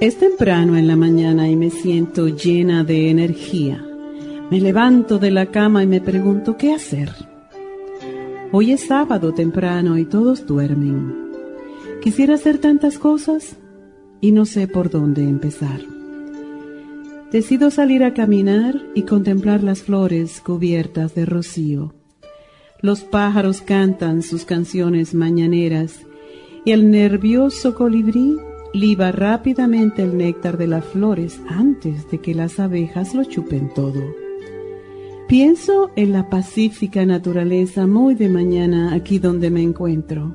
Es temprano en la mañana y me siento llena de energía. Me levanto de la cama y me pregunto qué hacer. Hoy es sábado temprano y todos duermen. Quisiera hacer tantas cosas, y no sé por dónde empezar. Decido salir a caminar y contemplar las flores cubiertas de rocío. Los pájaros cantan sus canciones mañaneras y el nervioso colibrí liba rápidamente el néctar de las flores antes de que las abejas lo chupen todo. Pienso en la pacífica naturaleza muy de mañana aquí donde me encuentro.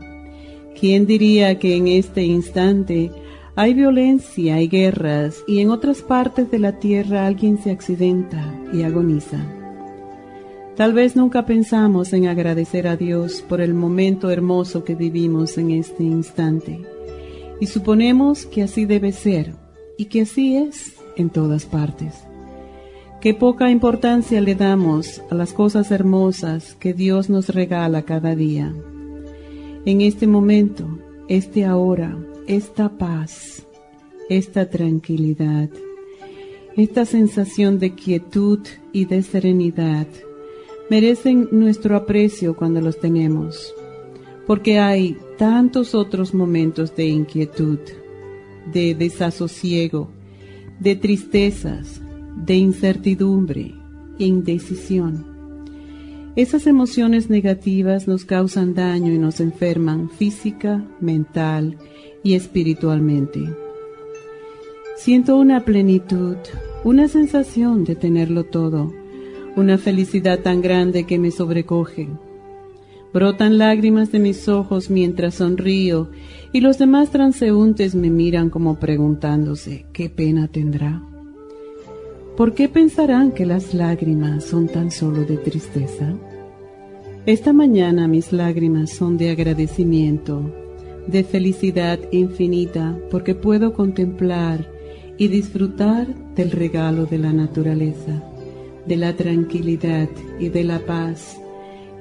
¿Quién diría que en este instante hay violencia y guerras y en otras partes de la tierra alguien se accidenta y agoniza. Tal vez nunca pensamos en agradecer a Dios por el momento hermoso que vivimos en este instante y suponemos que así debe ser y que así es en todas partes. Qué poca importancia le damos a las cosas hermosas que Dios nos regala cada día. En este momento, este ahora, esta paz, esta tranquilidad, esta sensación de quietud y de serenidad merecen nuestro aprecio cuando los tenemos, porque hay tantos otros momentos de inquietud, de desasosiego, de tristezas, de incertidumbre indecisión. Esas emociones negativas nos causan daño y nos enferman física, mental y espiritualmente. Siento una plenitud, una sensación de tenerlo todo, una felicidad tan grande que me sobrecoge. Brotan lágrimas de mis ojos mientras sonrío y los demás transeúntes me miran como preguntándose qué pena tendrá. ¿Por qué pensarán que las lágrimas son tan solo de tristeza? Esta mañana mis lágrimas son de agradecimiento de felicidad infinita porque puedo contemplar y disfrutar del regalo de la naturaleza, de la tranquilidad y de la paz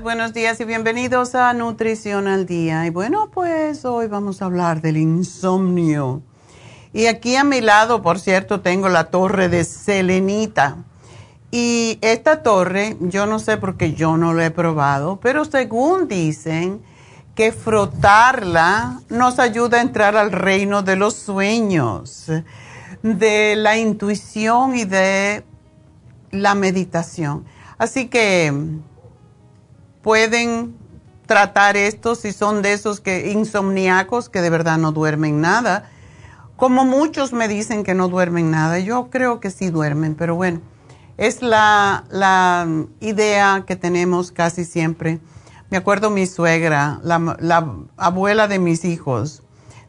Buenos días y bienvenidos a Nutrición al Día. Y bueno, pues hoy vamos a hablar del insomnio. Y aquí a mi lado, por cierto, tengo la torre de selenita. Y esta torre, yo no sé porque yo no la he probado, pero según dicen que frotarla nos ayuda a entrar al reino de los sueños, de la intuición y de la meditación. Así que pueden tratar esto si son de esos que insomniacos que de verdad no duermen nada. Como muchos me dicen que no duermen nada, yo creo que sí duermen, pero bueno, es la, la idea que tenemos casi siempre. Me acuerdo mi suegra, la, la abuela de mis hijos,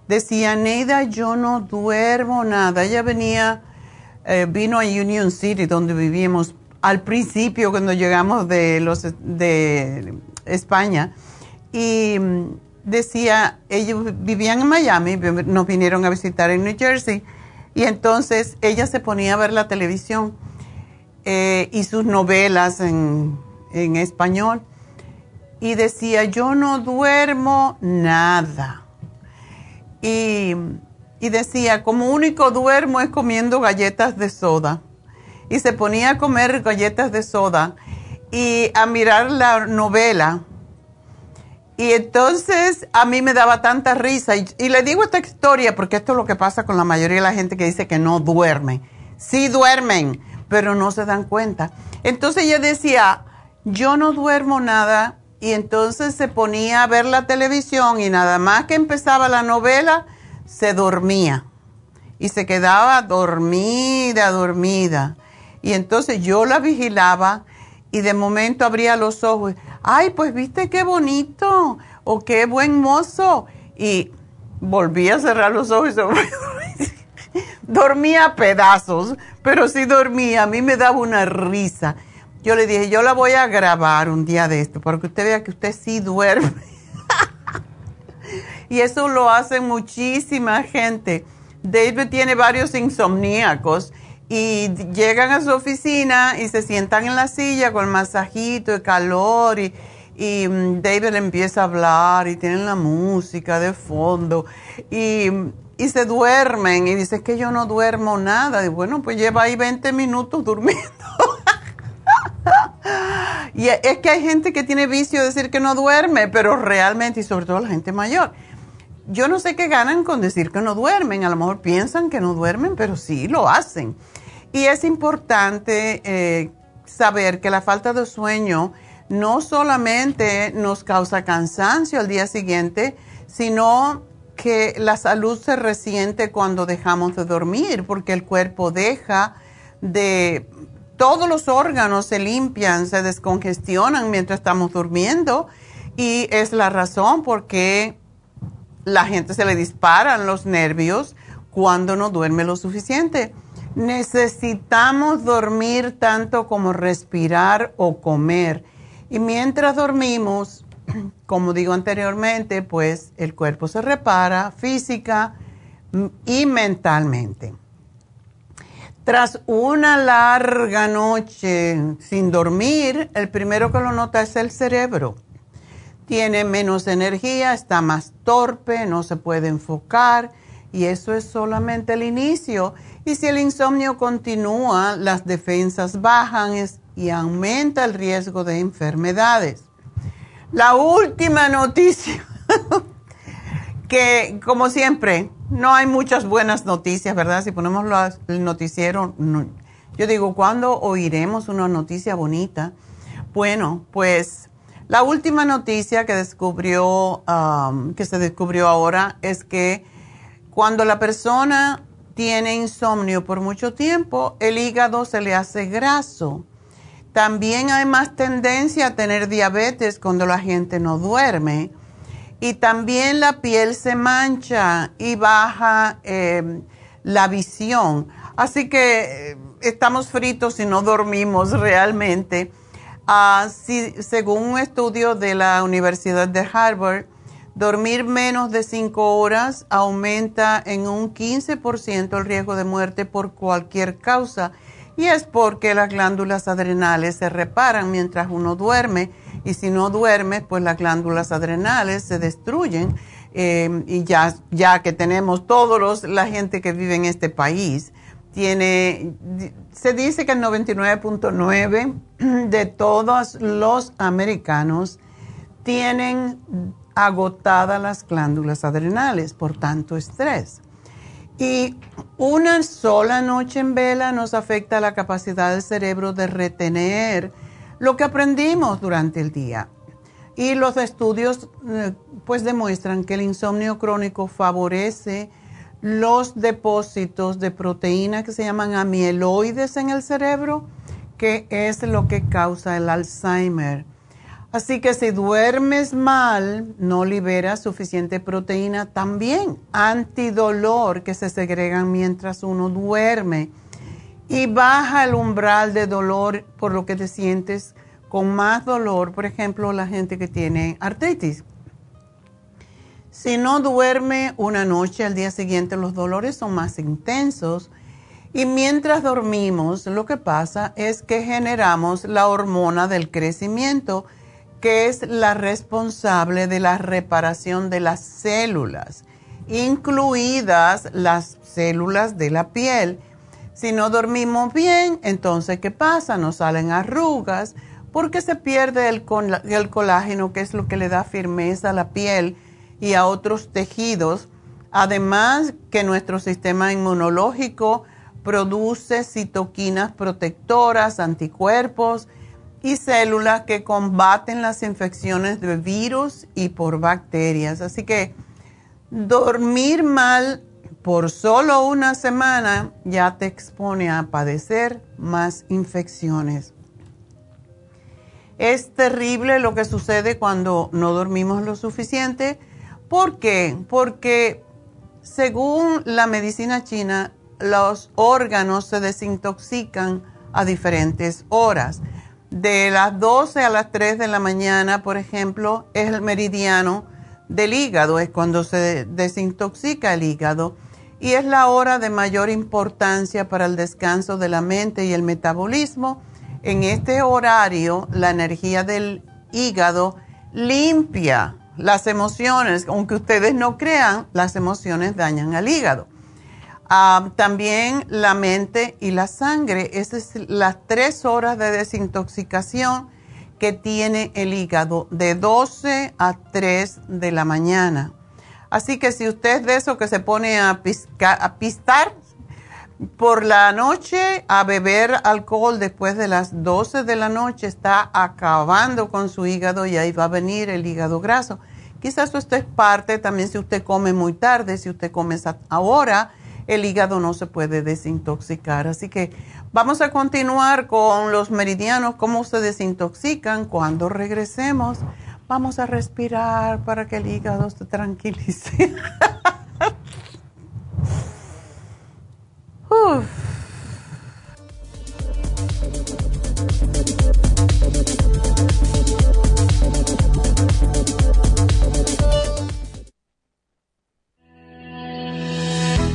decía, Neida, yo no duermo nada. Ella venía, eh, vino a Union City, donde vivíamos al principio cuando llegamos de, los, de España y mm, decía, ellos vivían en Miami, nos vinieron a visitar en New Jersey y entonces ella se ponía a ver la televisión eh, y sus novelas en, en español y decía, yo no duermo nada. Y, y decía, como único duermo es comiendo galletas de soda y se ponía a comer galletas de soda y a mirar la novela. Y entonces a mí me daba tanta risa. Y, le digo esta historia porque esto es lo que pasa con la mayoría de la gente que dice que no duerme. Sí duermen, pero no se dan cuenta. Entonces ella decía, yo no duermo nada. Y entonces se ponía a ver la televisión y nada más que empezaba la novela, se dormía. Y se quedaba dormida, dormida. Y entonces yo la vigilaba y de momento abría los ojos. Ay, pues viste qué bonito o qué buen mozo. Y volví a cerrar los ojos. dormía a pedazos, pero sí dormía. A mí me daba una risa. Yo le dije, yo la voy a grabar un día de esto para que usted vea que usted sí duerme. y eso lo hace muchísima gente. David tiene varios insomníacos y llegan a su oficina y se sientan en la silla con el masajito, el calor y, y mm, David empieza a hablar y tienen la música de fondo y, y se duermen y dice que yo no duermo nada y bueno pues lleva ahí 20 minutos durmiendo. y es que hay gente que tiene vicio de decir que no duerme, pero realmente y sobre todo la gente mayor. Yo no sé qué ganan con decir que no duermen, a lo mejor piensan que no duermen, pero sí lo hacen. Y es importante eh, saber que la falta de sueño no solamente nos causa cansancio al día siguiente, sino que la salud se resiente cuando dejamos de dormir, porque el cuerpo deja de... Todos los órganos se limpian, se descongestionan mientras estamos durmiendo y es la razón por qué la gente se le disparan los nervios cuando no duerme lo suficiente. Necesitamos dormir tanto como respirar o comer. Y mientras dormimos, como digo anteriormente, pues el cuerpo se repara física y mentalmente. Tras una larga noche sin dormir, el primero que lo nota es el cerebro. Tiene menos energía, está más torpe, no se puede enfocar y eso es solamente el inicio. Y si el insomnio continúa, las defensas bajan y aumenta el riesgo de enfermedades. La última noticia que como siempre, no hay muchas buenas noticias, ¿verdad? Si ponemos el noticiero, yo digo, ¿cuándo oiremos una noticia bonita? Bueno, pues la última noticia que descubrió, um, que se descubrió ahora es que cuando la persona tiene insomnio por mucho tiempo, el hígado se le hace graso. También hay más tendencia a tener diabetes cuando la gente no duerme. Y también la piel se mancha y baja em, la visión. Así que eh, estamos fritos si no dormimos realmente. Ah, según un estudio de la Universidad de Harvard, dormir menos de 5 horas aumenta en un 15% el riesgo de muerte por cualquier causa. Y es porque las glándulas adrenales se reparan mientras uno duerme y si no duerme, pues las glándulas adrenales se destruyen. Eh, y ya, ya que tenemos todos la gente que vive en este país, tiene, se dice que el 99.9 de todos los americanos tienen agotadas las glándulas adrenales por tanto estrés. Y una sola noche en vela nos afecta la capacidad del cerebro de retener lo que aprendimos durante el día. Y los estudios eh, pues demuestran que el insomnio crónico favorece los depósitos de proteína que se llaman amieloides en el cerebro, que es lo que causa el Alzheimer. Así que si duermes mal, no liberas suficiente proteína, también antidolor que se segregan mientras uno duerme. Y baja el umbral de dolor por lo que te sientes con más dolor, por ejemplo, la gente que tiene artritis. Si no duerme una noche, al día siguiente los dolores son más intensos. Y mientras dormimos lo que pasa es que generamos la hormona del crecimiento, que es la responsable de la reparación de las células, incluidas las células de la piel si no dormimos bien, entonces, ¿qué pasa? Nos salen arrugas porque se pierde el, colágeno, que es lo que le da firmeza a la piel y a otros tejidos. Además, que nuestro sistema inmunológico produce citoquinas protectoras, anticuerpos y células que combaten las infecciones de virus y por bacterias. Así que dormir mal por solo una semana ya te expone a padecer más infecciones. Es terrible lo que sucede cuando no dormimos lo suficiente. ¿Por qué? Porque según la medicina china, los órganos se desintoxican a diferentes horas. De las 12 a las 3 de la mañana, por ejemplo, es el meridiano del hígado, es cuando se desintoxica el hígado y es la hora de mayor importancia para el descanso de la mente y el metabolismo. En este horario, la energía del hígado limpia las emociones, aunque ustedes no crean, las emociones dañan al hígado. Ah, también la mente y la sangre, esas son las tres horas de desintoxicación que tiene el hígado de 12 a 3 de la mañana. Así que si usted es de eso que se pone a, pistar por la noche, a beber alcohol después de las 12 de la noche, está acabando con su hígado y ahí va a venir el hígado graso. Quizás esto es parte también si usted come muy tarde, si usted come ahora, el hígado no se puede desintoxicar. Así que vamos a continuar con los meridianos, cómo se desintoxican cuando regresemos. Vamos a respirar para que el hígado se tranquilice.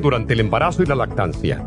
durante el embarazo y la lactancia.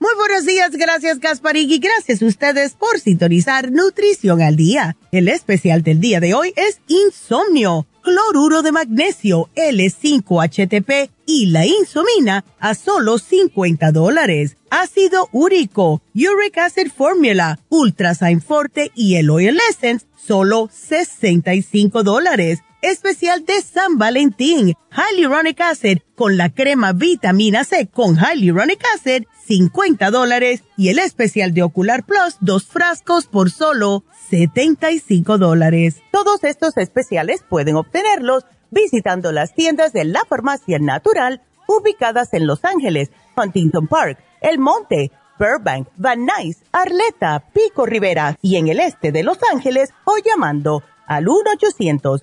Muy buenos días, gracias Gasparig y gracias a ustedes por sintonizar Nutrición al Día. El especial del día de hoy es Insomnio cloruro de magnesio L5-HTP y la insomina a solo 50 dólares. Ácido úrico, Uric Acid Formula, Ultrasign Forte y el Oil Essence, solo 65 dólares especial de San Valentín, Hyaluronic Acid con la crema vitamina C con Hyaluronic Acid, 50 dólares y el especial de Ocular Plus, dos frascos por solo 75 dólares. Todos estos especiales pueden obtenerlos visitando las tiendas de la farmacia natural ubicadas en Los Ángeles, Huntington Park, El Monte, Burbank, Van Nuys, Arleta, Pico Rivera y en el este de Los Ángeles o llamando al 1 800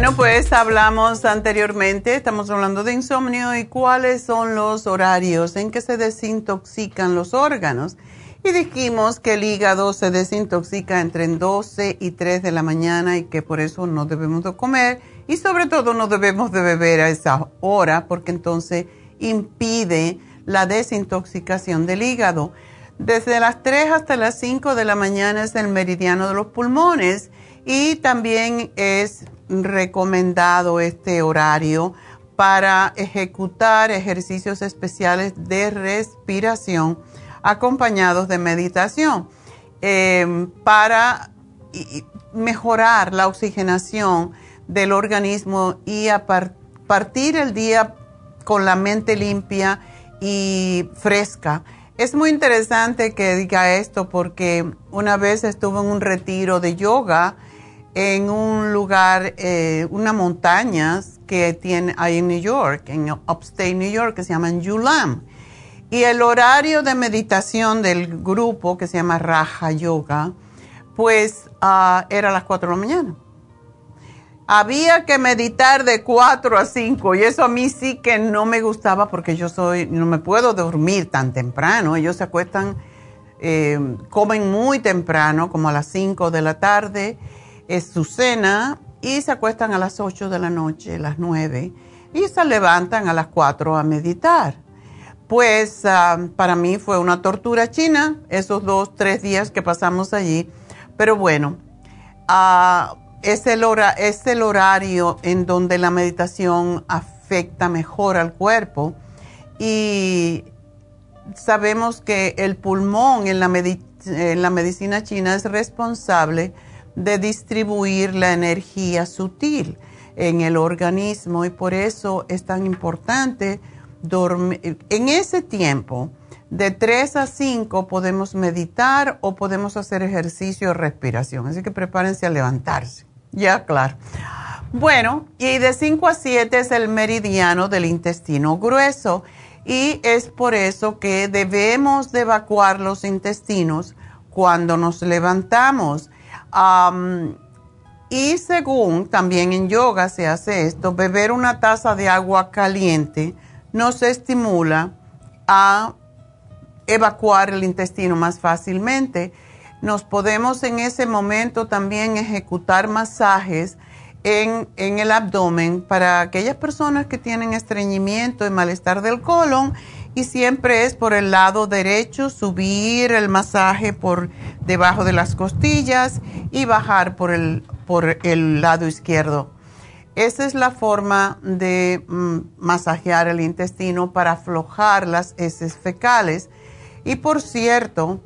Bueno, pues hablamos anteriormente, estamos hablando de insomnio y cuáles son los horarios en que se desintoxican los órganos. Y dijimos que el hígado se desintoxica entre 12 y 3 de la mañana y que por eso no debemos de comer y sobre todo no debemos de beber a esa hora porque entonces impide la desintoxicación del hígado. Desde las 3 hasta las 5 de la mañana es el meridiano de los pulmones y también es recomendado este horario para ejecutar ejercicios especiales de respiración acompañados de meditación em, para mejorar la oxigenación del organismo y a partir el día con la mente limpia y fresca. Es muy interesante que diga esto porque una vez estuve en un retiro de yoga en un lugar, eh, una montaña que tiene ahí en New York, en Upstate New York, que se llaman Yulam. Y el horario de meditación del grupo, que se llama Raja Yoga, pues ah, era a las 4 de la mañana. Había que meditar de 4 a 5 y eso a mí sí que no me gustaba porque yo soy, no me puedo dormir tan temprano. Ellos se acuestan, eh, comen muy temprano, como a las 5 de la tarde es su cena y se acuestan a las 8 de la noche, las 9, y se levantan a las 4 a meditar. Pues ah, para mí fue una tortura china esos dos, tres días que pasamos allí, pero bueno, es, el es el horario en donde la meditación afecta mejor al cuerpo y sabemos que el pulmón en la, en la medicina china es responsable de distribuir la energía sutil en el organismo y por eso es tan importante dormir. En ese tiempo De 3 a 5 podemos meditar o podemos hacer ejercicio de respiración. Así que prepárense a levantarse. Ya, claro. Bueno, y de 5 a 7 es el meridiano del intestino grueso y es por eso que debemos de evacuar los intestinos cuando nos levantamos. Y según también en yoga se hace esto, beber una taza de agua caliente nos estimula a evacuar el intestino más fácilmente. Nos podemos en ese momento también ejecutar masajes en, el abdomen para aquellas personas que tienen estreñimiento y malestar del colon y siempre es por el lado derecho, subir el masaje por debajo de las costillas y bajar por el, por el lado izquierdo. Esa es la forma de mm, masajear el intestino para aflojar las heces fecales. Y por cierto,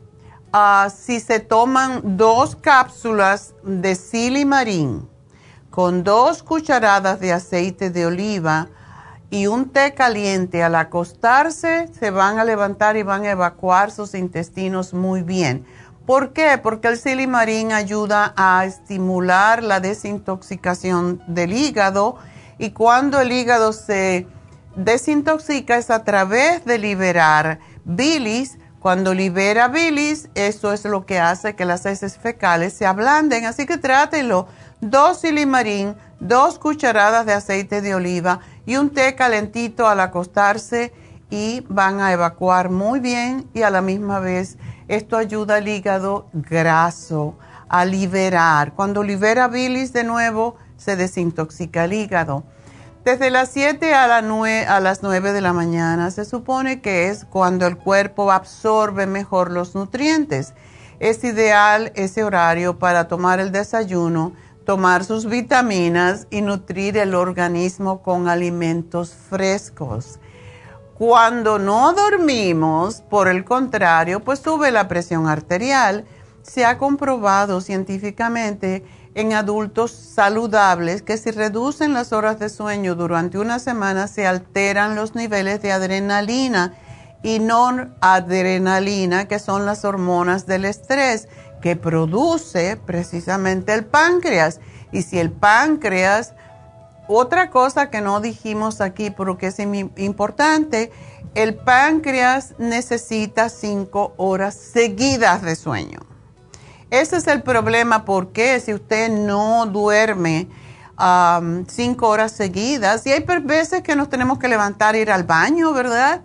ah, si se toman dos cápsulas de silimarín con dos cucharadas de aceite de oliva y un té caliente al acostarse, se van a levantar y van a evacuar sus intestinos muy bien. ¿Por qué? Porque el silimarín ayuda a estimular la desintoxicación del hígado y cuando el hígado se desintoxica es a través de liberar bilis cuando libera bilis, eso es lo que hace que las heces fecales se ablanden. Así que trátelo. Dos silimarín, dos cucharadas de aceite de oliva y un té calentito al acostarse y van a evacuar muy bien y a la misma vez esto ayuda al hígado graso a liberar. Cuando libera bilis de nuevo, se desintoxica el hígado. Desde las 7 a, a las 9 de la mañana se supone que es cuando el cuerpo absorbe mejor los nutrientes. Es ideal ese horario para tomar el desayuno, tomar sus vitaminas y nutrir el organismo con alimentos frescos. Cuando no dormimos, por el contrario, pues sube la presión arterial. Se ha comprobado científicamente en adultos saludables que si reducen las horas de sueño durante una semana se alteran los niveles de adrenalina y noradrenalina, que son las hormonas del estrés que produce precisamente el páncreas. Y si el páncreas, otra cosa que no dijimos aquí, pero que es importante, el páncreas necesita cinco horas seguidas de sueño. Ese es el problema porque si usted no duerme cinco horas seguidas, y hay veces que nos tenemos que levantar ir al baño, ¿verdad?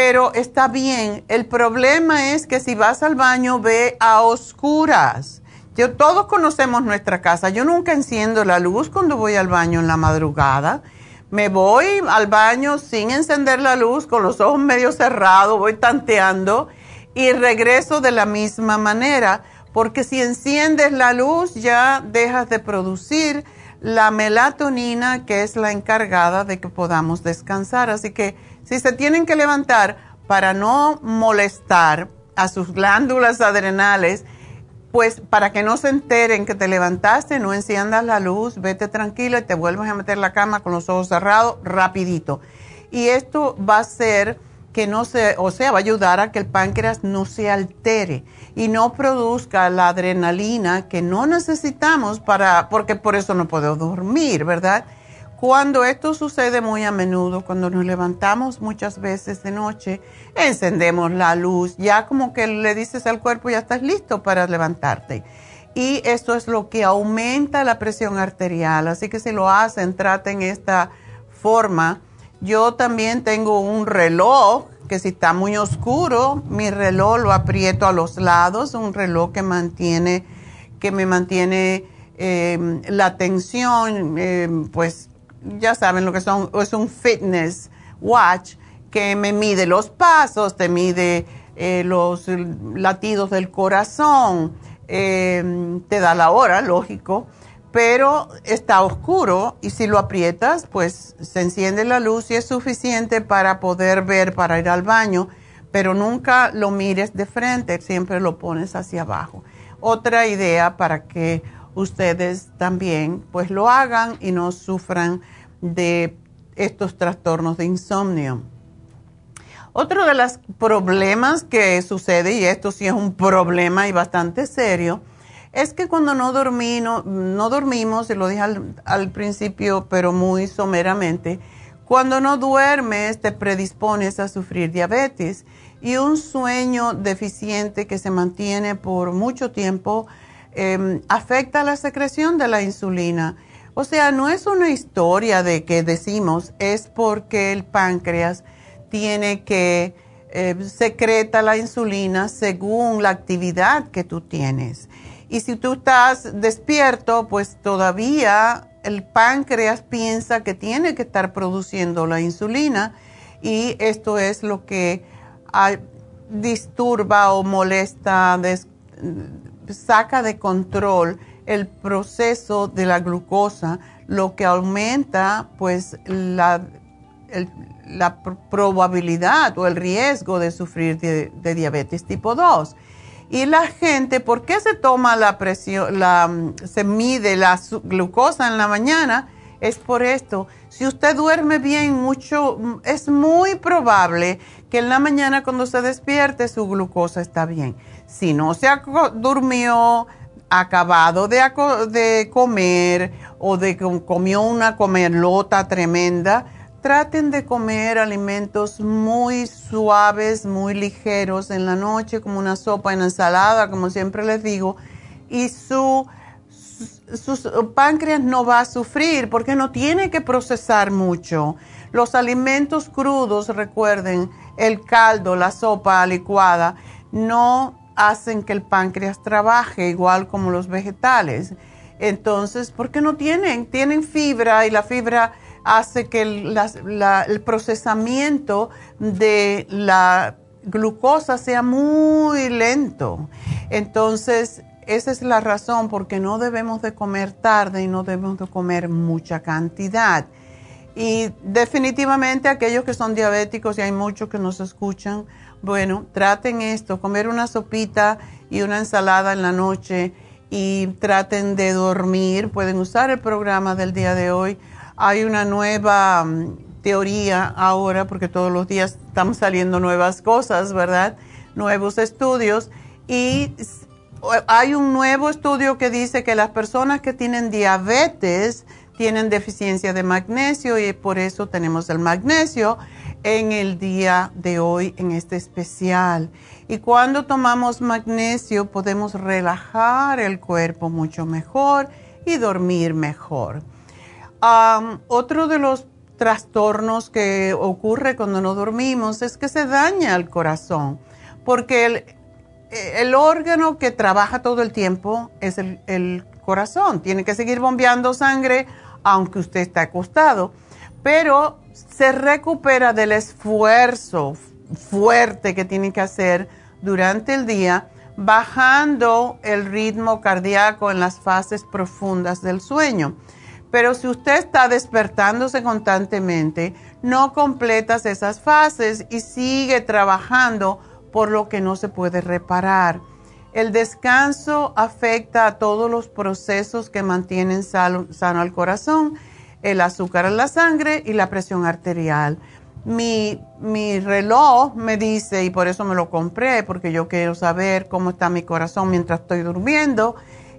Pero está bien. El problema es que si vas al baño, ve a oscuras. Yo, todos conocemos nuestra casa. Yo nunca enciendo la luz cuando voy al baño en la madrugada. Me voy al baño sin encender la luz, con los ojos medio cerrados, voy tanteando y regreso de la misma manera porque si enciendes la luz ya dejas de producir la melatonina que es la encargada de que podamos descansar. Así que si se tienen que levantar para no molestar a sus glándulas adrenales, pues para que no se enteren que te levantaste, no enciendas la luz, vete tranquilo y te vuelves a meter la cama con los ojos cerrados rapidito. Y esto va a ser que no se, o sea, va a ayudar a que el páncreas no se altere y no produzca la adrenalina que no necesitamos para, porque por eso no puedo dormir, ¿verdad? Cuando esto sucede muy a menudo, cuando nos levantamos muchas veces de noche, encendemos la luz, ya como que le dices al cuerpo, ya estás listo para levantarte. Y esto es lo que aumenta la presión arterial, así que si lo hacen, traten esta forma yo también tengo un reloj que si está muy oscuro, mi reloj lo aprieto a los lados, un reloj que mantiene, que me mantiene em, la tensión, em, pues ya saben lo que son, es un fitness watch que me mide los pasos, te mide eh, los latidos del corazón, em, te da la hora, lógico pero está oscuro y si lo aprietas, pues se enciende la luz y es suficiente para poder ver, para ir al baño, pero nunca lo mires de frente, siempre lo pones hacia abajo. Otra idea para que ustedes también pues lo hagan y no sufran de estos trastornos de insomnio. Otro de los problemas que sucede, y esto sí es un problema y bastante serio, es que cuando no, dormí, no, dormimos, y lo dije al, principio, pero muy someramente, cuando no duermes te predispones a sufrir diabetes y un sueño deficiente que se mantiene por mucho tiempo em, afecta la secreción de la insulina. O sea, no es una historia de que decimos, es porque el páncreas tiene que eh, secreta la insulina según la actividad que tú tienes. Y si tú estás despierto, pues todavía el páncreas piensa que tiene que estar produciendo la insulina y esto es lo que ah, disturba o molesta, saca de control el proceso de la glucosa, lo que aumenta pues la, la probabilidad o el riesgo de sufrir de, de diabetes tipo 2. Y la gente, ¿por qué se toma la presión, la, se mide la glucosa en la mañana? Es por esto. Si usted duerme bien mucho, es muy probable que en la mañana cuando se despierte su glucosa está bien. Si no se durmió, acabado de, de comer o de comió una comerlota tremenda, Traten de comer alimentos muy suaves, muy ligeros en la noche, como una sopa en ensalada, como siempre les digo, y su, páncreas no va a sufrir porque no tiene que procesar mucho. Los alimentos crudos, recuerden, el caldo, la sopa licuada, no hacen que el páncreas trabaje igual como los vegetales. Entonces, ¿por qué no tienen? Tienen fibra y la fibra hace que el, procesamiento de la glucosa sea muy lento. Entonces, esa es la razón porque no debemos de comer tarde y no debemos de comer mucha cantidad. Y definitivamente aquellos que son diabéticos, y hay muchos que nos escuchan, bueno, traten esto, comer una sopita y una ensalada en la noche y traten de dormir. Pueden usar el programa del día de hoy hay una nueva mm, teoría ahora, porque todos los días están saliendo nuevas cosas, ¿verdad? Nuevos estudios. Y hay un nuevo estudio que dice que las personas que tienen diabetes tienen deficiencia de magnesio y por eso tenemos el magnesio en el día de hoy en este especial. Y cuando tomamos magnesio podemos relajar el cuerpo mucho mejor y dormir mejor otro de los trastornos que ocurre cuando no dormimos es que se daña el corazón, porque el, el órgano que trabaja todo el tiempo es el, corazón. Tiene que seguir bombeando sangre aunque usted esté acostado, pero se recupera del esfuerzo fuerte que tiene que hacer durante el día, bajando el ritmo cardíaco en las fases profundas del sueño. Pero si usted está despertándose constantemente, no completas esas fases y sigue trabajando por lo que no se puede reparar. El descanso afecta a todos los procesos que mantienen sano, al corazón, el azúcar en la sangre y la presión arterial. Mi, mi, reloj me dice, y por eso me lo compré, porque yo quiero saber cómo está mi corazón mientras estoy durmiendo,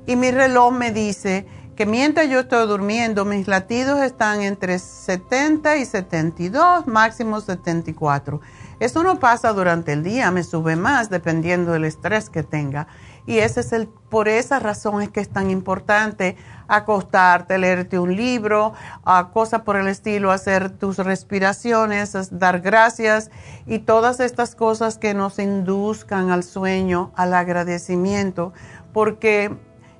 y mi reloj me dice que mientras yo estoy durmiendo, mis latidos están entre 70 y 72, máximo 74. Eso no pasa durante el día, me sube más dependiendo del estrés que tenga. Y ese es el, por esa razón es que es tan importante acostarte, leerte un libro, cosas por el estilo, hacer tus respiraciones, dar gracias y todas estas cosas que nos induzcan al sueño, al agradecimiento, porque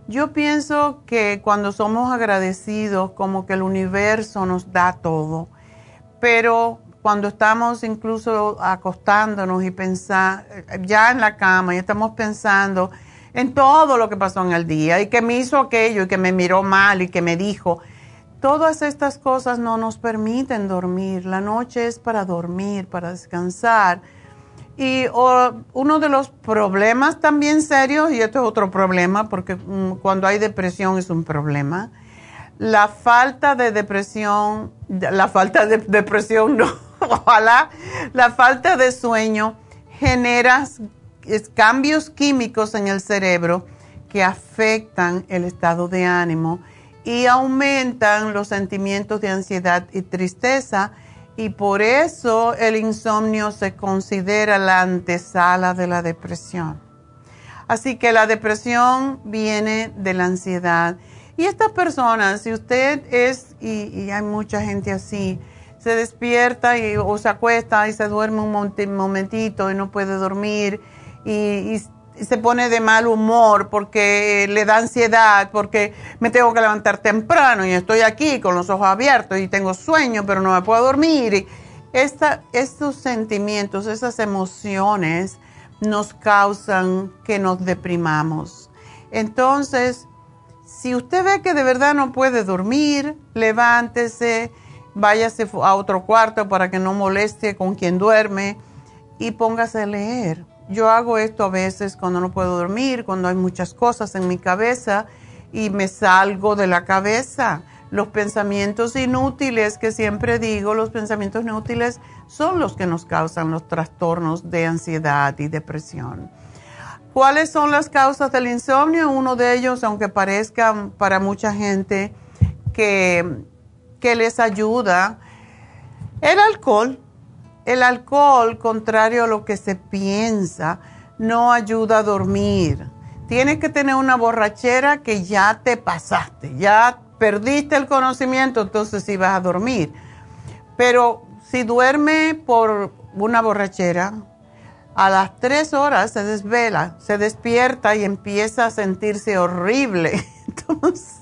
yo pienso que cuando somos agradecidos, como que el universo nos da todo, pero cuando estamos incluso acostándonos y pensar, ya en la cama y estamos pensando en todo lo que pasó en el día y que me hizo aquello y que me miró mal y que me dijo, todas estas cosas no nos permiten dormir. La noche es para dormir, para descansar y uno de los problemas también serios, y esto es otro problema, porque mm, cuando hay depresión es un problema, la falta de depresión, la falta de depresión no, ojalá, la falta de sueño genera cambios químicos en el cerebro que afectan el estado de ánimo y aumentan los sentimientos de ansiedad y tristeza y por eso el insomnio se considera la antesala de la depresión. Así que la depresión viene de la ansiedad. Y estas personas, si usted es, y, hay mucha gente así, se despierta y, o se acuesta y se duerme un momentito y no puede dormir y se pone de mal humor porque le da ansiedad, porque me tengo que levantar temprano y estoy aquí con los ojos abiertos y tengo sueño, pero no me puedo dormir. Y estos sentimientos, esas emociones nos causan que nos deprimamos. Entonces, si usted ve que de verdad no puede dormir, levántese, váyase a otro cuarto para que no moleste con quien duerme y póngase a leer yo hago esto a veces cuando no puedo dormir, cuando hay muchas cosas en mi cabeza y me salgo de la cabeza. Los pensamientos inútiles que siempre digo, los pensamientos inútiles son los que nos causan los trastornos de ansiedad y depresión. ¿Cuáles son las causas del insomnio? Uno de ellos, aunque parezca para mucha gente que, que les ayuda, el alcohol el alcohol, contrario a lo que se piensa, no ayuda a dormir. Tienes que tener una borrachera que ya te pasaste, ya perdiste el conocimiento, entonces sí vas a dormir. Pero si duerme por una borrachera, a las tres horas se desvela, se despierta y empieza a sentirse horrible. Entonces,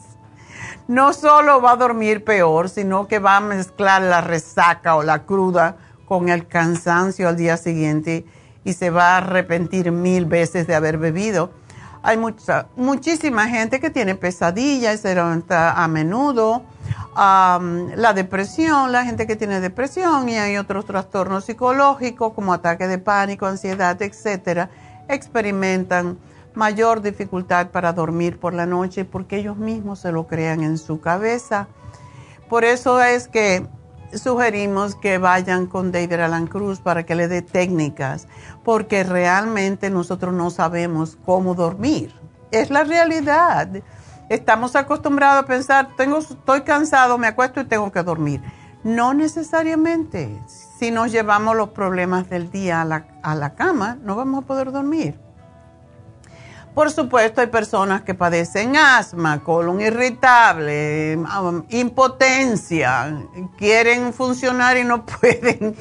no solo va a dormir peor, sino que va a mezclar la resaca o la cruda con el cansancio al día siguiente y se va a arrepentir mil veces de haber bebido. Hay mucha, muchísima gente que tiene pesadillas se a menudo. la depresión, la gente que tiene depresión y hay otros trastornos psicológicos como ataque de pánico, ansiedad, etcétera, experimentan mayor dificultad para dormir por la noche porque ellos mismos se lo crean en su cabeza. Por eso es que sugerimos que vayan con David Alan Cruz para que le dé técnicas, porque realmente nosotros no sabemos cómo dormir. Es la realidad. Estamos acostumbrados a pensar, tengo, estoy cansado, me acuesto y tengo que dormir. No necesariamente. Si nos llevamos los problemas del día a la, a la cama, no vamos a poder dormir. Por supuesto, hay personas que padecen asma, colon irritable, impotencia, quieren funcionar y no pueden.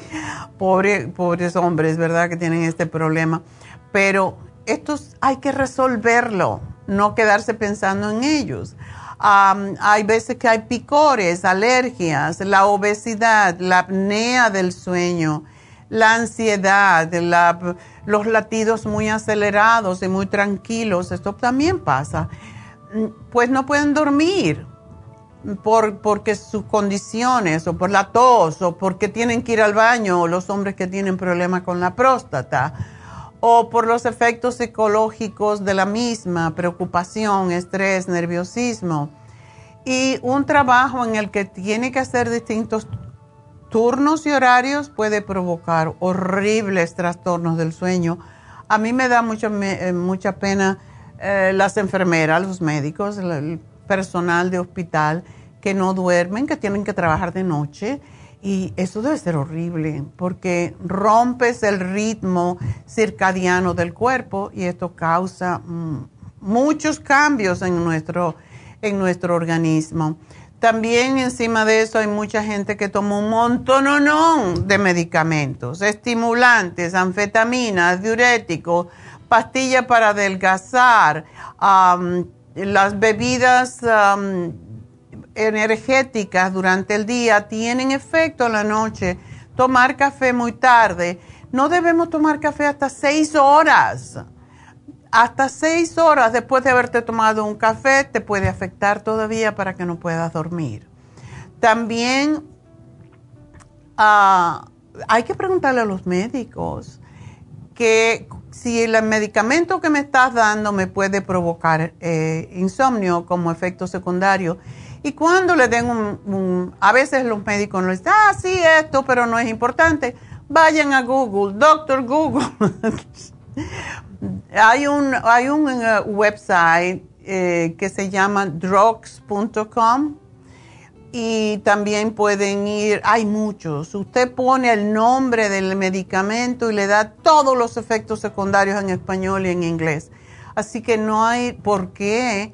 pobres hombres, ¿verdad? Que tienen este problema. Pero estos hay que resolverlo, no quedarse pensando en ellos. Um, hay veces que hay picores, alergias, la obesidad, la apnea del sueño, la ansiedad, los latidos muy acelerados y muy tranquilos, esto también pasa, mm, pues no pueden dormir por, porque sus condiciones o por la tos o porque tienen que ir al baño o los hombres que tienen problemas con la próstata o por los efectos psicológicos de la misma, preocupación, estrés, nerviosismo. Y un trabajo en el que tiene que hacer distintos turnos y horarios puede provocar horribles trastornos del sueño. A mí me da mucha, eh, mucha pena eh, las enfermeras, los médicos, el personal de hospital que no duermen, que tienen que trabajar de noche. Y eso debe ser horrible porque rompes el ritmo circadiano del cuerpo y esto causa mm, muchos cambios en nuestro, en nuestro organismo. También encima de eso hay mucha gente que toma un montón de medicamentos, estimulantes, anfetaminas, diuréticos, pastillas para adelgazar, las bebidas energéticas durante el día tienen efecto en la noche. Tomar café muy tarde. No debemos tomar café hasta seis horas hasta seis horas después de haberte tomado un café te puede afectar todavía para que no puedas dormir. También ah, hay que preguntarle a los médicos que si el medicamento que me estás dando me puede provocar eh, insomnio como efecto secundario Y cuando le den un, a veces los médicos nos dicen, ah, sí, esto, pero no es importante, vayan a Google, doctor Google. hay un, hay un uh, website eh, que se llama drugs.com y también pueden ir, hay muchos. Usted pone el nombre del medicamento y le da todos los efectos secundarios en español y en inglés. Así que no hay por qué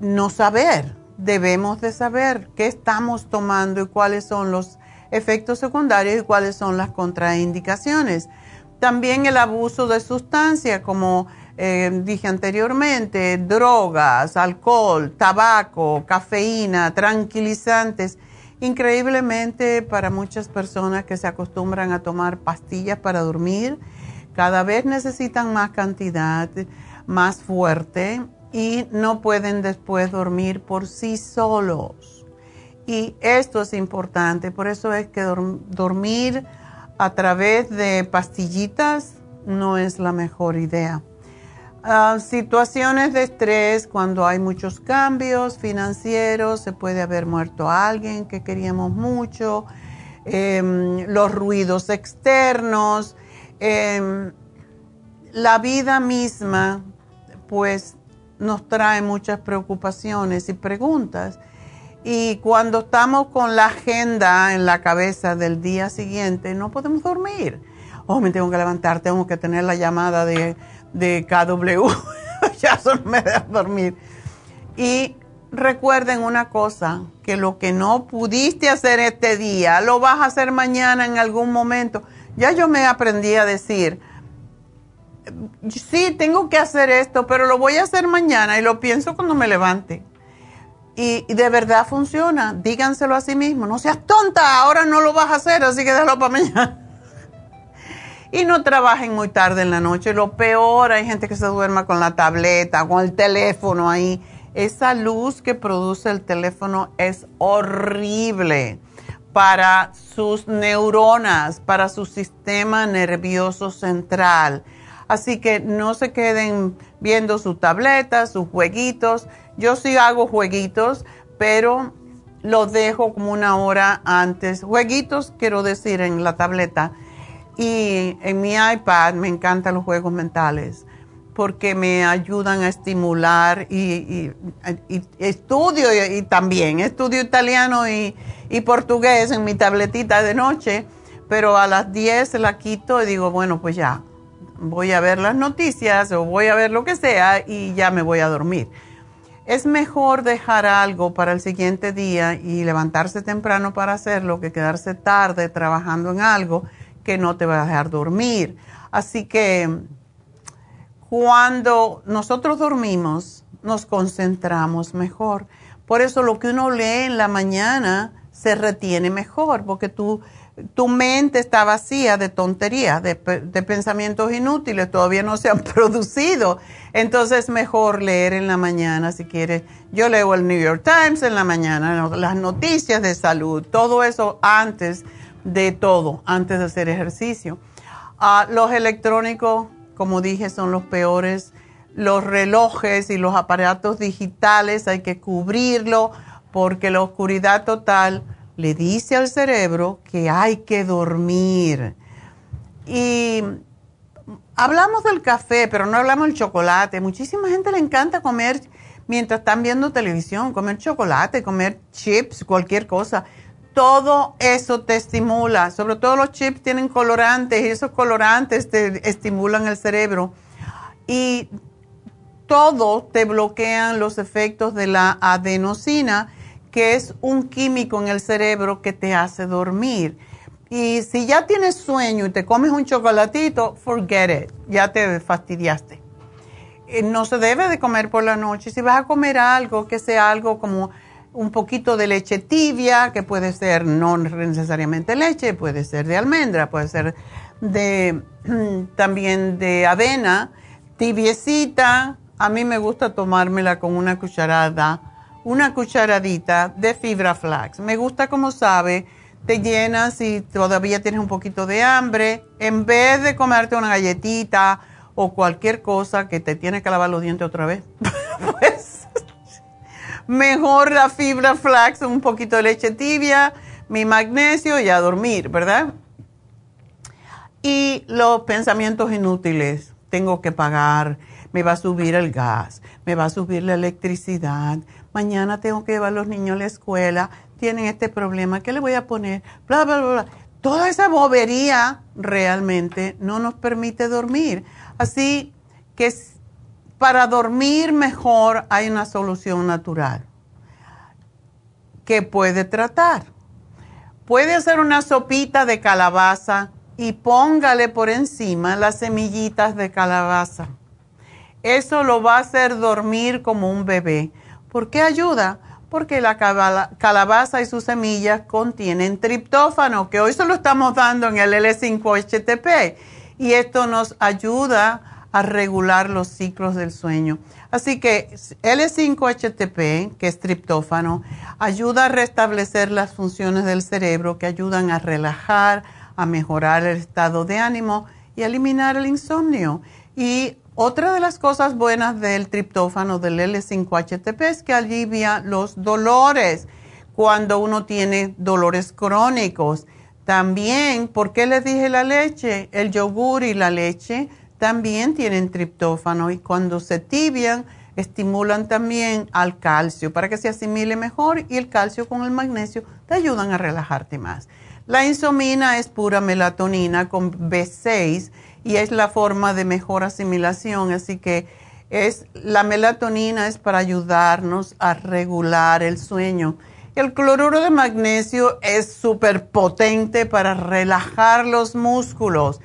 no saber. Debemos de saber qué estamos tomando y cuáles son los efectos secundarios y cuáles son las contraindicaciones. También el abuso de sustancias como eh, dije anteriormente, drogas, alcohol, tabaco, cafeína, tranquilizantes. Increíblemente para muchas personas que se acostumbran a tomar pastillas para dormir, cada vez necesitan más cantidad, más fuerte y no pueden después dormir por sí solos. Y esto es importante, por eso es que dormir a través de pastillitas no es la mejor idea. Ah, situaciones de estrés, cuando hay muchos cambios financieros, se puede haber muerto alguien que queríamos mucho, em, los ruidos externos, em, la vida misma, pues nos trae muchas preocupaciones y preguntas. Y cuando estamos con la agenda en la cabeza del día siguiente, no podemos dormir. Oh, me tengo que levantar, tengo que tener la llamada de de KW. ya no me deja dormir. Y recuerden una cosa, que lo que no pudiste hacer este día, lo vas a hacer mañana en algún momento. Ya yo me aprendí a decir, sí, tengo que hacer esto, pero lo voy a hacer mañana y lo pienso cuando me levante. Y, de verdad funciona. Díganselo a sí mismo. No seas tonta, ahora no lo vas a hacer, así que déjalo para mañana. Y no trabajen muy tarde en la noche. Lo peor, hay gente que se duerma con la tableta, con el teléfono ahí. Esa luz que produce el teléfono es horrible para sus neuronas, para su sistema nervioso central. Así que no se queden viendo su tableta, sus jueguitos. Yo sí hago jueguitos, pero los dejo como una hora antes. Jueguitos, quiero decir, en la tableta y en mi iPad me encantan los juegos mentales porque me ayudan a estimular y, estudio y, también estudio italiano y, portugués en mi tabletita de noche, pero a las 10 la quito y digo, bueno, pues ya, voy a ver las noticias o voy a ver lo que sea y ya me voy a dormir. Es mejor dejar algo para el siguiente día y levantarse temprano para hacerlo que quedarse tarde trabajando en algo que no te va a dejar dormir. Así que cuando nosotros dormimos, nos concentramos mejor. Por eso lo que uno lee en la mañana se retiene mejor, porque tu, tu mente está vacía de tonterías, de, de, pensamientos inútiles, todavía no se han producido. Entonces es mejor leer en la mañana si quieres. Yo leo el New York Times en la mañana, las noticias de salud, todo eso antes de todo antes de hacer ejercicio. Ah, los electrónicos, como dije, son los peores. Los relojes y los aparatos digitales hay que cubrirlo porque la oscuridad total le dice al cerebro que hay que dormir. Y hablamos del café, pero no hablamos del chocolate. Muchísima gente le encanta comer mientras están viendo televisión, comer chocolate, comer chips, cualquier cosa todo eso te estimula. Sobre todo los chips tienen colorantes y esos colorantes te estimulan el cerebro. Y todo te bloquean los efectos de la adenosina, que es un químico en el cerebro que te hace dormir. Y si ya tienes sueño y te comes un chocolatito, forget it, ya te fastidiaste. Eh, no se debe de comer por la noche. Si vas a comer algo, que sea algo como un poquito de leche tibia, que puede ser no necesariamente leche, puede ser de almendra, puede ser de también de avena, tibiecita. A mí me gusta tomármela con una cucharada, una cucharadita de fibra flax. Me gusta como sabe, te llenas y todavía tienes un poquito de hambre. En vez de comerte una galletita o cualquier cosa que te tiene que lavar los dientes otra vez, pues mejor la fibra flax, un poquito de leche tibia, mi magnesio y a dormir, ¿verdad? Y los pensamientos inútiles, tengo que pagar, me va a subir el gas, me va a subir la electricidad, mañana tengo que llevar a los niños a la escuela, tienen este problema, ¿qué le voy a poner? Bla, bla, bla, bla. Toda esa bobería realmente no nos permite dormir. Así que para dormir mejor hay una solución natural que puede tratar. Puede hacer una sopita de calabaza y póngale por encima las semillitas de calabaza. Eso lo va a hacer dormir como un bebé. ¿Por qué ayuda? Porque la calabaza y sus semillas contienen triptófano, que hoy se lo estamos dando en el L5HTP. Y esto nos ayuda a regular los ciclos del sueño. Así que L5HTP, que es triptófano, ayuda a restablecer las funciones del cerebro que ayudan a relajar, a mejorar el estado de ánimo y a eliminar el insomnio. Y otra de las cosas buenas del triptófano del L5HTP es que alivia los dolores cuando uno tiene dolores crónicos. También, ¿por qué les dije la leche? El yogur y la leche también tienen triptófano y cuando se tibian estimulan también al calcio para que se asimile mejor y el calcio con el magnesio te ayudan a relajarte más. La insomina es pura melatonina con B6 y es la forma de mejor asimilación, así que es la melatonina es para ayudarnos a regular el sueño. El cloruro de magnesio es súper potente para relajar los músculos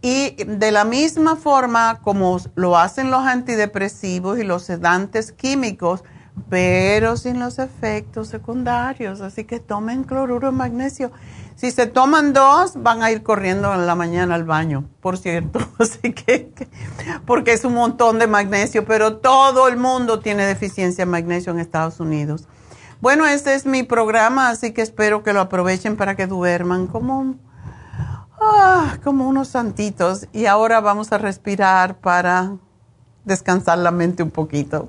y de la misma forma como lo hacen los antidepresivos y los sedantes químicos, pero sin los efectos secundarios. Así que tomen cloruro de magnesio. Si se toman dos, van a ir corriendo en la mañana al baño, por cierto. Así que, porque es un montón de magnesio, pero todo el mundo tiene deficiencia de magnesio en Estados Unidos. Bueno, este es mi programa, así que espero que lo aprovechen para que duerman como Ah, como unos santitos. Y ahora vamos a respirar para descansar la mente un poquito.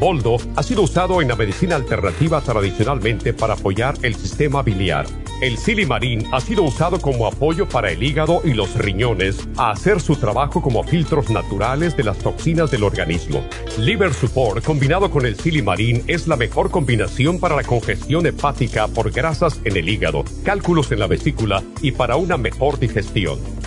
Boldo ha sido usado en la medicina alternativa tradicionalmente para apoyar el sistema biliar. El silimarín ha sido usado como apoyo para el hígado y los riñones a hacer su trabajo como filtros naturales de las toxinas del organismo. Liver Support combinado con el silimarín es la mejor combinación para la congestión hepática por grasas en el hígado, cálculos en la vesícula y para una mejor digestión.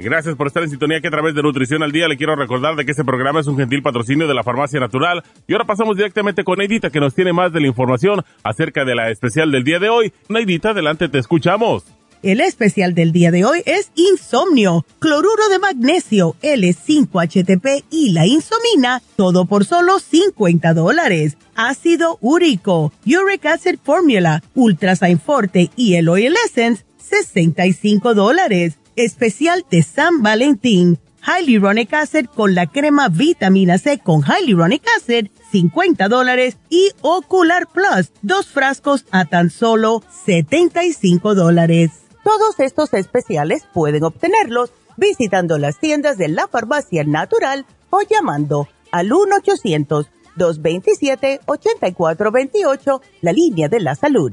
Gracias por estar en sintonía que a través de Nutrición al Día le quiero recordar de que este programa es un gentil patrocinio de la Farmacia Natural. Y ahora pasamos directamente con Neidita que nos tiene más de la información acerca de la especial del día de hoy. Neidita, adelante, te escuchamos. El especial del día de hoy es insomnio, cloruro de magnesio, L5HTP y la insomina, todo por solo 50 dólares. Ácido úrico, Uric Acid Formula, Ultrasign Forte y el Oil Essence, 65 dólares especial de San Valentín. Hyaluronic Acid con la crema vitamina C con Hyaluronic Acid, 50 dólares. Y Ocular Plus, dos frascos a tan solo 75 dólares. Todos estos especiales pueden obtenerlos visitando las tiendas de la farmacia natural o llamando al 1-800-227-8428, la línea de la salud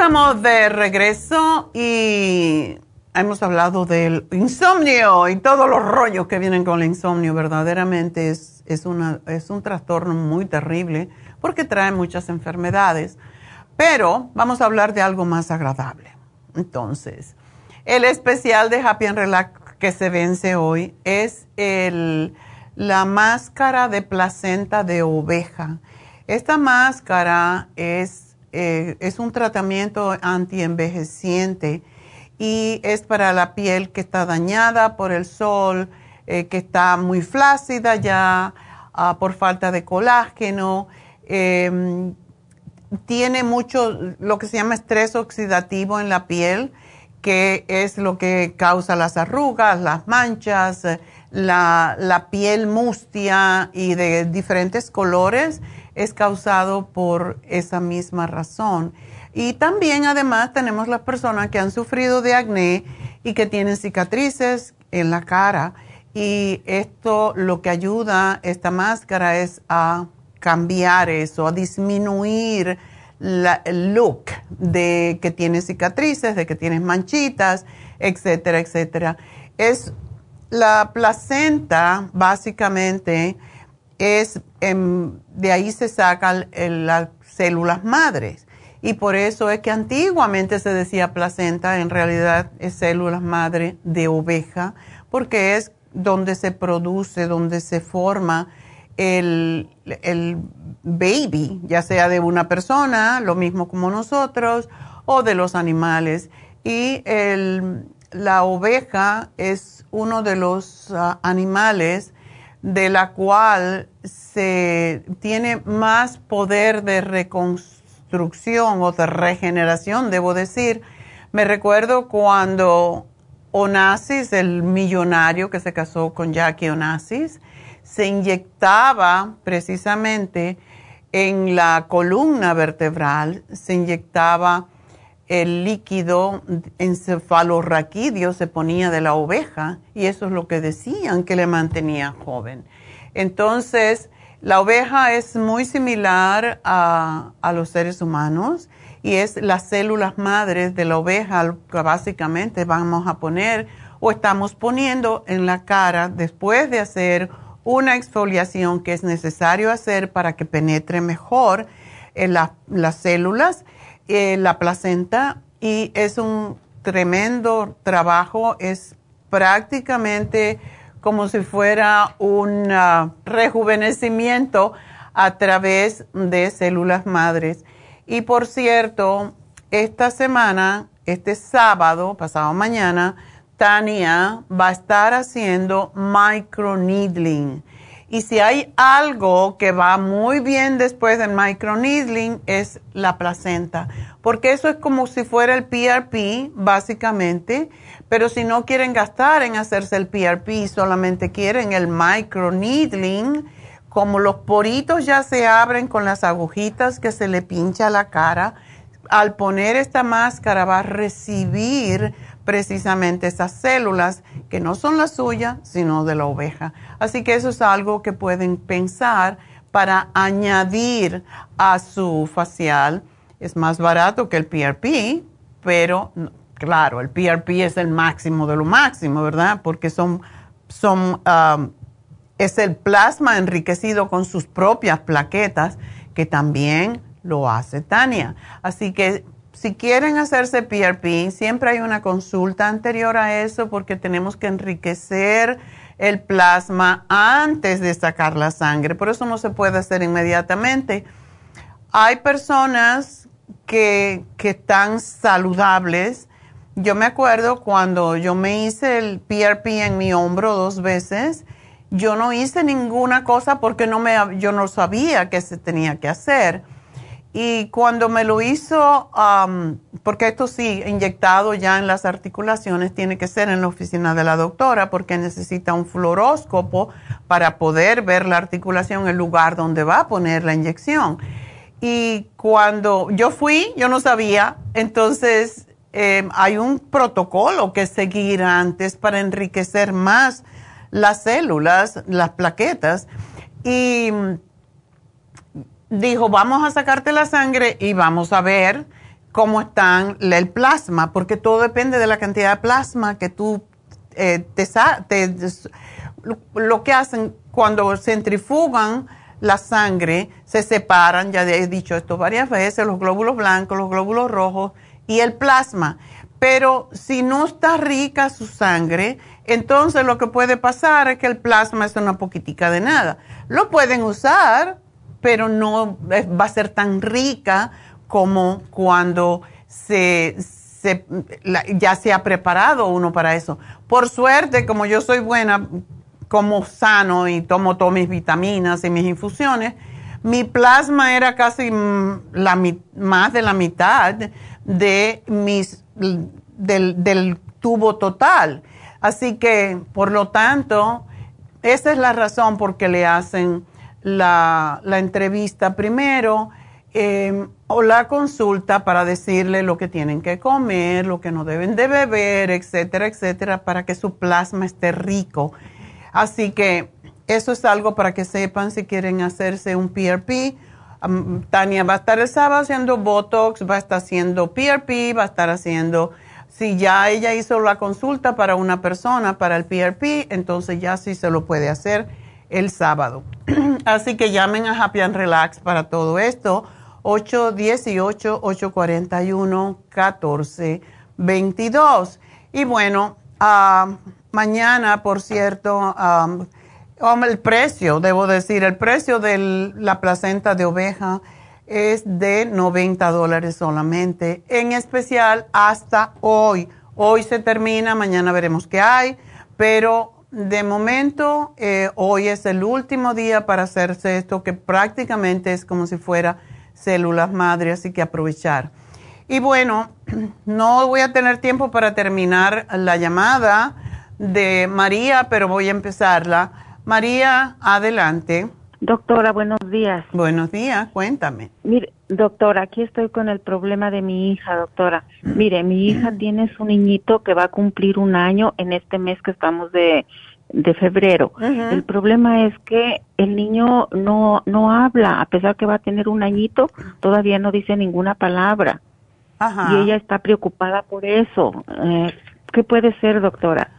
Estamos de regreso y hemos hablado del insomnio y todos los rollos que vienen con el insomnio. Verdaderamente es, es, una, es un trastorno muy terrible porque trae muchas enfermedades. Pero vamos a hablar de algo más agradable. Entonces, el especial de Happy and Relax que se vence hoy es el, la máscara de placenta de oveja. Esta máscara es, eh, es un tratamiento antienvejeciente y es para la piel que está dañada por el sol, eh, que está muy flácida ya ah, por falta de colágeno. Em, tiene mucho lo que se llama estrés oxidativo en la piel, que es lo que causa las arrugas, las manchas, la, la piel mustia y de diferentes colores, es causado por esa misma razón. Y también además tenemos las personas que han sufrido de acné y que tienen cicatrices en la cara. Y esto lo que ayuda esta máscara es a cambiar eso, a disminuir el look de que tienes cicatrices, de que tienes manchitas, etcétera, etcétera. Es la placenta, básicamente, es de ahí se sacan las células madres. Y por eso es que antiguamente se decía placenta, en realidad es células madre de oveja, porque es donde se produce, donde se forma el, baby, ya sea de una persona, lo mismo como nosotros, o de los animales. Y la oveja es uno de los ah, animales de la cual se tiene más poder de reconstrucción o de regeneración, debo decir. Me recuerdo cuando Onassis, el millonario que se casó con Jackie Onassis, se inyectaba precisamente en la columna vertebral, se inyectaba el líquido encefalorraquídeo, se ponía de la oveja, y eso es lo que decían que le mantenía joven. Entonces, la oveja es muy similar a, los seres humanos y es las células madres de la oveja que básicamente vamos a poner o estamos poniendo en la cara después de hacer una exfoliación que es necesario hacer para que penetre mejor en las células, en la placenta y es un tremendo trabajo, es prácticamente como si fuera un ah, rejuvenecimiento a través de células madres. Y por cierto, esta semana, este sábado, pasado mañana, Tania va a estar haciendo microneedling. Y si hay algo que va muy bien después del microneedling es la placenta, porque eso es como si fuera el PRP, básicamente pero si no quieren gastar en hacerse el PRP, solamente quieren el microneedling, como los poritos ya se abren con las agujitas que se le pincha la cara, al poner esta máscara va a recibir precisamente esas células que no son las suyas, sino de la oveja. Así que eso es algo que pueden pensar para añadir a su facial. Es más barato que el PRP, pero Claro, el PRP es el máximo de lo máximo, ¿verdad? Porque son, son, es el plasma enriquecido con sus propias plaquetas, que también lo hace Tania. Así que si quieren hacerse PRP, siempre hay una consulta anterior a eso porque tenemos que enriquecer el plasma antes de sacar la sangre. Por eso no se puede hacer inmediatamente. Hay personas que, que están saludables yo me acuerdo cuando yo me hice el PRP en mi hombro dos veces, yo no hice ninguna cosa porque no me, yo no sabía qué se tenía que hacer. Y cuando me lo hizo, porque esto sí, inyectado ya en las articulaciones, tiene que ser en la oficina de la doctora porque necesita un fluoróscopo para poder ver la articulación, el lugar donde va a poner la inyección. Y cuando yo fui, yo no sabía, entonces Em, hay un protocolo que seguir antes para enriquecer más las células, las plaquetas. Y mm, dijo, vamos a sacarte la sangre y vamos a ver cómo están el plasma, porque todo depende de la cantidad de plasma que tú eh, te, te, lo que hacen cuando centrifugan la sangre, se separan, ya he dicho esto varias veces, los glóbulos blancos, los glóbulos rojos y el plasma. Pero si no está rica su sangre, entonces lo que puede pasar es que el plasma es una poquitica de nada. Lo pueden usar, pero no va a ser tan rica como cuando se, ya se ha preparado uno para eso. Por suerte, como yo soy buena, como sano y tomo todas mis vitaminas y mis infusiones, mi plasma era casi la, más de la mitad de mis, del, del tubo total. Así que, por lo tanto, esa es la razón por que le hacen la, la entrevista primero Em, o la consulta para decirle lo que tienen que comer, lo que no deben de beber, etcétera, etcétera, para que su plasma esté rico. Así que eso es algo para que sepan si quieren hacerse un PRP. Tania va a estar el sábado haciendo Botox, va a estar haciendo PRP, va a estar haciendo, si ya ella hizo la consulta para una persona para el PRP, entonces ya sí se lo puede hacer el sábado. Así que llamen a Happy and Relax para todo esto 818-841-1422. Y bueno, uh, mañana, por cierto, um, el precio, debo decir, el precio de la placenta de oveja es de 90 dólares solamente, en especial hasta hoy. Hoy se termina, mañana veremos qué hay, pero de momento eh, hoy es el último día para hacerse esto, que prácticamente es como si fuera células madre, así que aprovechar. Y bueno, no voy a tener tiempo para terminar la llamada de María, pero voy a empezarla. María, adelante. Doctora, buenos días. Buenos días, cuéntame. Mire, doctora, aquí estoy con el problema de mi hija, doctora. Mire, mi hija tiene su niñito que va a cumplir un año en este mes que estamos de de febrero. El problema es que el niño no, no habla, a pesar que va a tener un añito, todavía no dice ninguna palabra. Y ella está preocupada por eso. Eh, ¿Qué puede ser, doctora?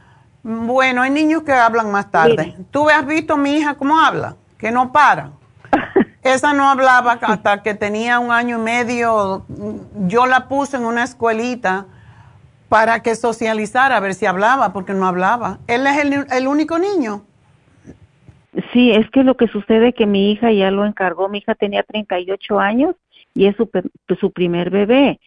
Bueno, hay niños que hablan más tarde. ¿Tú has visto a mi hija cómo habla? Que no para. Esa no hablaba hasta que tenía un año y medio. Yo la puse en una escuelita para que socializara, a ver si hablaba, porque no hablaba. Él es el, único niño. Sí, es que lo que sucede es que mi hija ya lo encargó, mi hija tenía 38 años y es su, su primer bebé.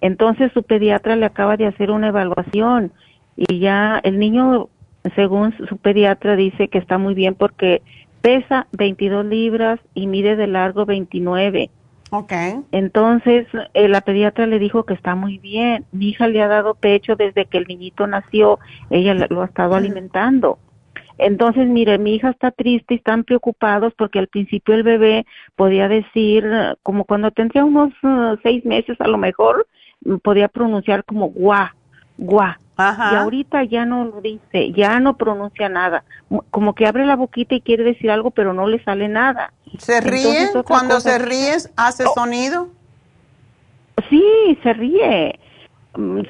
Entonces su pediatra le acaba de hacer una evaluación y ya el niño, según su pediatra, dice que está muy bien porque pesa 22 libras y mide de largo 29 Okay. Entonces, eh, la pediatra le dijo que está muy bien. Mi hija le ha dado pecho desde que el niñito nació. Ella lo ha estado alimentando. Entonces, mire, mi hija está triste y están preocupados porque al principio el bebé podía decir, como cuando tendría unos uh, seis meses a lo mejor, podía pronunciar como guá, guá. Y ahorita ya no lo dice, ya no pronuncia nada. Como que abre la boquita y quiere decir algo, pero no le sale nada. ¿Se ríe? Cuando se ríe, hace oh. sonido. Sí, se ríe. Mm,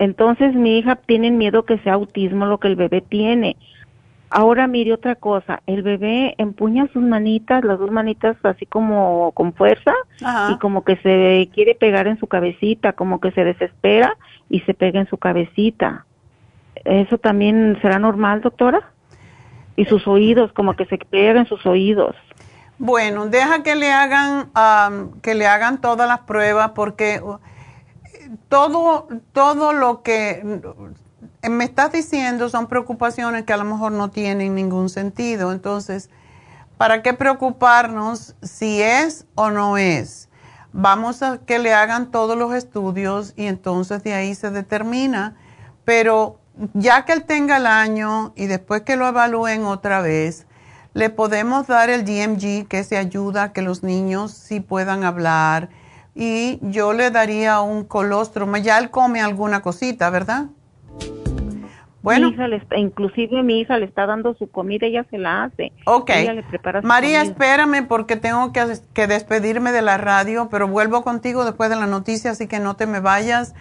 entonces mi hija tiene miedo que sea autismo lo que el bebé tiene. Ahora mire otra cosa, el bebé empuña sus manitas, las dos manitas así como con fuerza y como que se quiere pegar en su cabecita, como que se desespera y se pega en su cabecita. ¿Eso también será normal, doctora? Y sus oídos, como que se pega en sus oídos. Bueno, deja que le hagan que le hagan todas las pruebas porque uh, todo todo lo que me estás diciendo son preocupaciones que a lo mejor no tienen ningún sentido. Entonces, ¿para qué preocuparnos si es o no es? Vamos a que le hagan todos los estudios y entonces de ahí se determina. Pero ya que él tenga el año y después que lo evalúen otra vez, le podemos dar el DMG que se ayuda a que los niños sí puedan hablar y yo le daría un colostrum. Ya él come alguna cosita, ¿verdad? Bueno. Mi hija le inclusive mi hija le está dando su comida, ella se la hace. Ok. Ella le prepara su María, comida. espérame porque tengo que, que despedirme de la radio, pero vuelvo contigo después de la noticia, así que no te me vayas.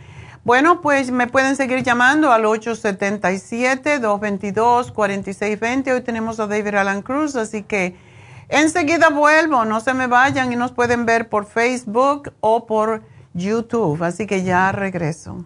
Bueno, pues me pueden seguir llamando al 877-222-4620. Hoy tenemos a David Alan Cruz, así que enseguida vuelvo, no se me vayan y nos pueden ver por Facebook o por YouTube, así que ya regreso.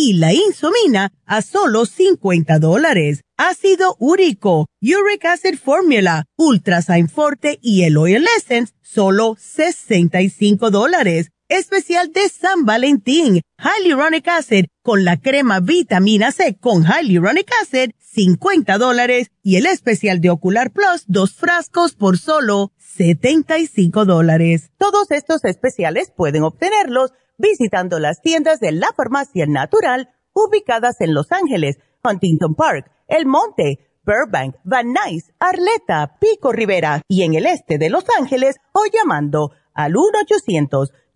y la Insomina a solo 50 dólares. Ácido úrico, Uric Acid Formula, Ultrasign Forte y el Oil Essence, solo 65 dólares. Especial de San Valentín, Hyaluronic Acid con la crema vitamina C con Hyaluronic Acid, 50 dólares. Y el especial de Ocular Plus, dos frascos por solo 75 dólares. Todos estos especiales pueden obtenerlos visitando las tiendas de la Farmacia Natural ubicadas en Los Ángeles, Huntington Park, El Monte, Burbank, Van Nuys, Arleta, Pico Rivera y en el este de Los Ángeles o llamando al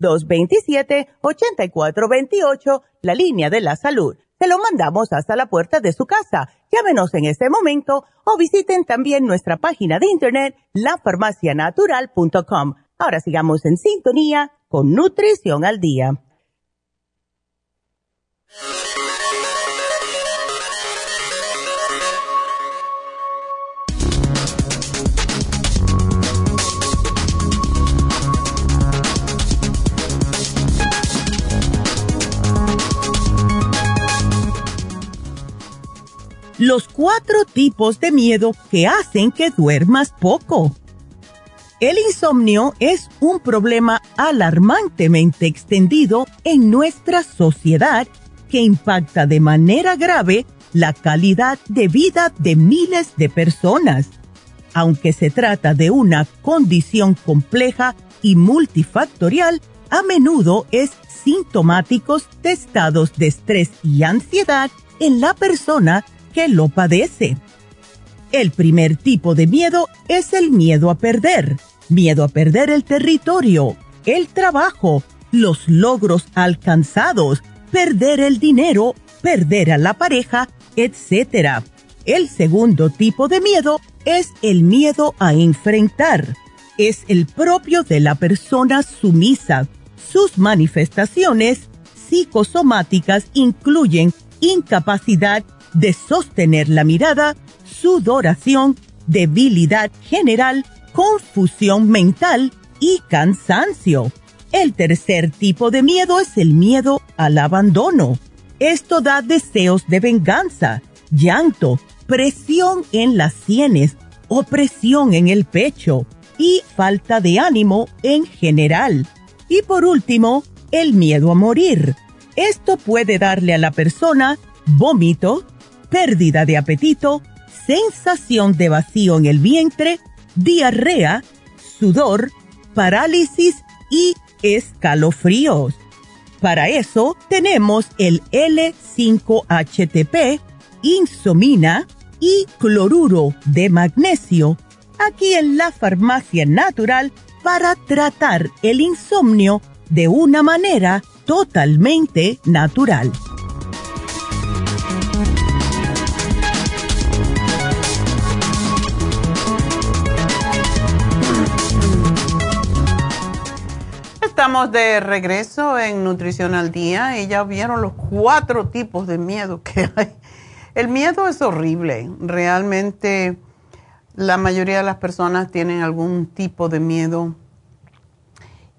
1-800-227-8428, la línea de la salud. Se lo mandamos hasta la puerta de su casa. Llámenos en este momento o visiten también nuestra página de internet, lafarmacianatural.com. Ahora sigamos en sintonía con Nutrición al Día. Los cuatro tipos de miedo que hacen que duermas poco. El insomnio es un problema alarmantemente extendido en nuestra sociedad que impacta de manera grave la calidad de vida de miles de personas. Aunque se trata de una condición compleja y multifactorial, a menudo es sintomático de estados de estrés y ansiedad en la persona que lo padece. El primer tipo de miedo es el miedo a perder. Miedo a perder el territorio, el trabajo, los logros alcanzados, perder el dinero, perder a la pareja, etc. El segundo tipo de miedo es el miedo a enfrentar. Es el propio de la persona sumisa. Sus manifestaciones psicosomáticas incluyen incapacidad de sostener la mirada, sudoración, debilidad general, confusión mental y cansancio. El tercer tipo de miedo es el miedo al abandono. Esto da deseos de venganza, llanto, presión en las sienes, opresión en el pecho y falta de ánimo en general. Y por último, el miedo a morir. Esto puede darle a la persona vómito, pérdida de apetito, sensación de vacío en el vientre, diarrea, sudor, parálisis y escalofríos. Para eso tenemos el L5HTP, insomina y cloruro de magnesio aquí en la farmacia natural para tratar el insomnio de una manera totalmente natural. Estamos de regreso en Nutrición al Día y ya vieron los cuatro tipos de miedo que hay. El miedo es horrible, realmente la mayoría de las personas tienen algún tipo de miedo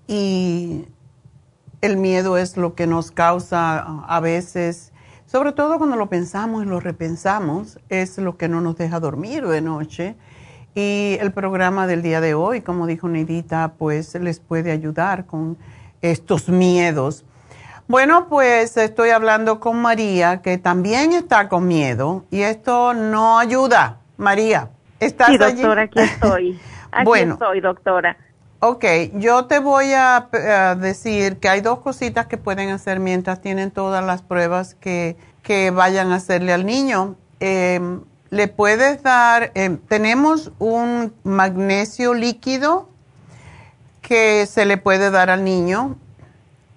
y el miedo es lo que nos causa a veces, sobre todo cuando lo pensamos y lo repensamos, es lo que no nos deja dormir de noche. Y el programa del día de hoy, como dijo Neidita, pues les puede ayudar con estos miedos. Bueno, pues estoy hablando con María, que también está con miedo, y esto no ayuda. María, ¿estás sí, doctora, aquí estoy. Aquí bueno, estoy, doctora. Ok, yo te voy a, decir que hay dos cositas que pueden hacer mientras tienen todas las pruebas que, que vayan a hacerle al niño. Em, le puedes dar, em, tenemos un magnesio líquido que se le puede dar al niño.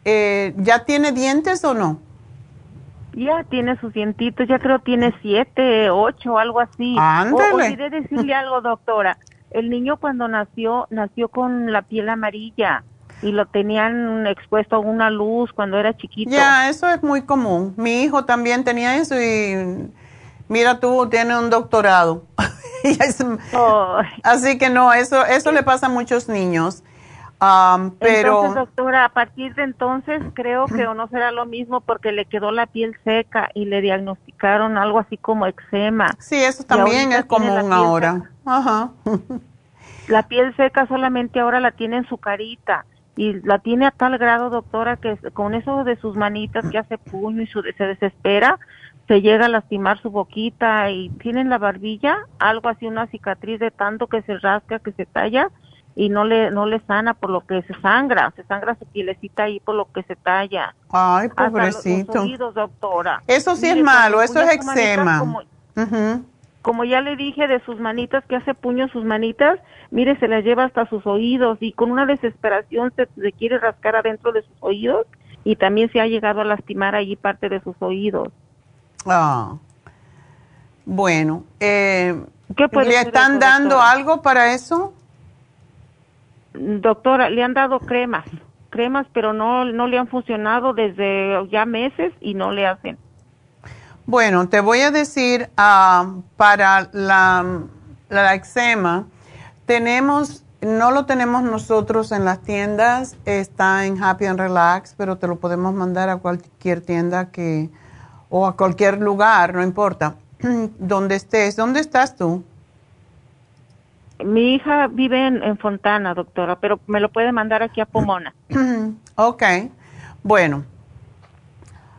Eh, ¿Ya tiene dientes o no? Ya tiene sus dientitos, ya creo tiene siete, ocho, algo así. Ándale. O, olvidé decirle algo, doctora el niño cuando nació, nació con la piel amarilla y lo tenían expuesto a una luz cuando era chiquito. Ya, eso es muy común. Mi hijo también tenía eso y mira tú, tiene un doctorado. Así que no, eso, eso le pasa a muchos niños. Um, pero entonces, doctora, a partir de entonces creo que no será lo mismo porque le quedó la piel seca y le diagnosticaron algo así como eczema. Sí, eso también es común ahora. Ajá. La piel seca solamente ahora la tiene en su carita y la tiene a tal grado, doctora, que con eso de sus manitas que hace puño y su, se desespera, se llega a lastimar su boquita y tiene en la barbilla algo así, una cicatriz de tanto que se rasca, que se talla y no le no le sana por lo que se sangra, se sangra su pielecita ahí por lo que se talla. Ay, pobrecito. doctora. Eso sí es malo, eso es eczema. Como, ya le dije de sus manitas, que hace puño sus manitas, mire, se las lleva hasta sus oídos y con una desesperación se, quiere rascar adentro de sus oídos y también se ha llegado a lastimar allí parte de sus oídos. Ah, bueno, eh, ¿le están dando algo para eso? Doctora, le han dado cremas, cremas, pero no, no le han funcionado desde ya meses y no le hacen. Bueno, te voy a decir, ah, para la, la eczema, tenemos, no lo tenemos nosotros en las tiendas, está en Happy and Relax, pero te lo podemos mandar a cualquier tienda que, o a cualquier lugar, no importa, donde estés. ¿Dónde estás tú? Mi hija vive en, Fontana, doctora, pero me lo puede mandar aquí a Pomona. ok. Bueno,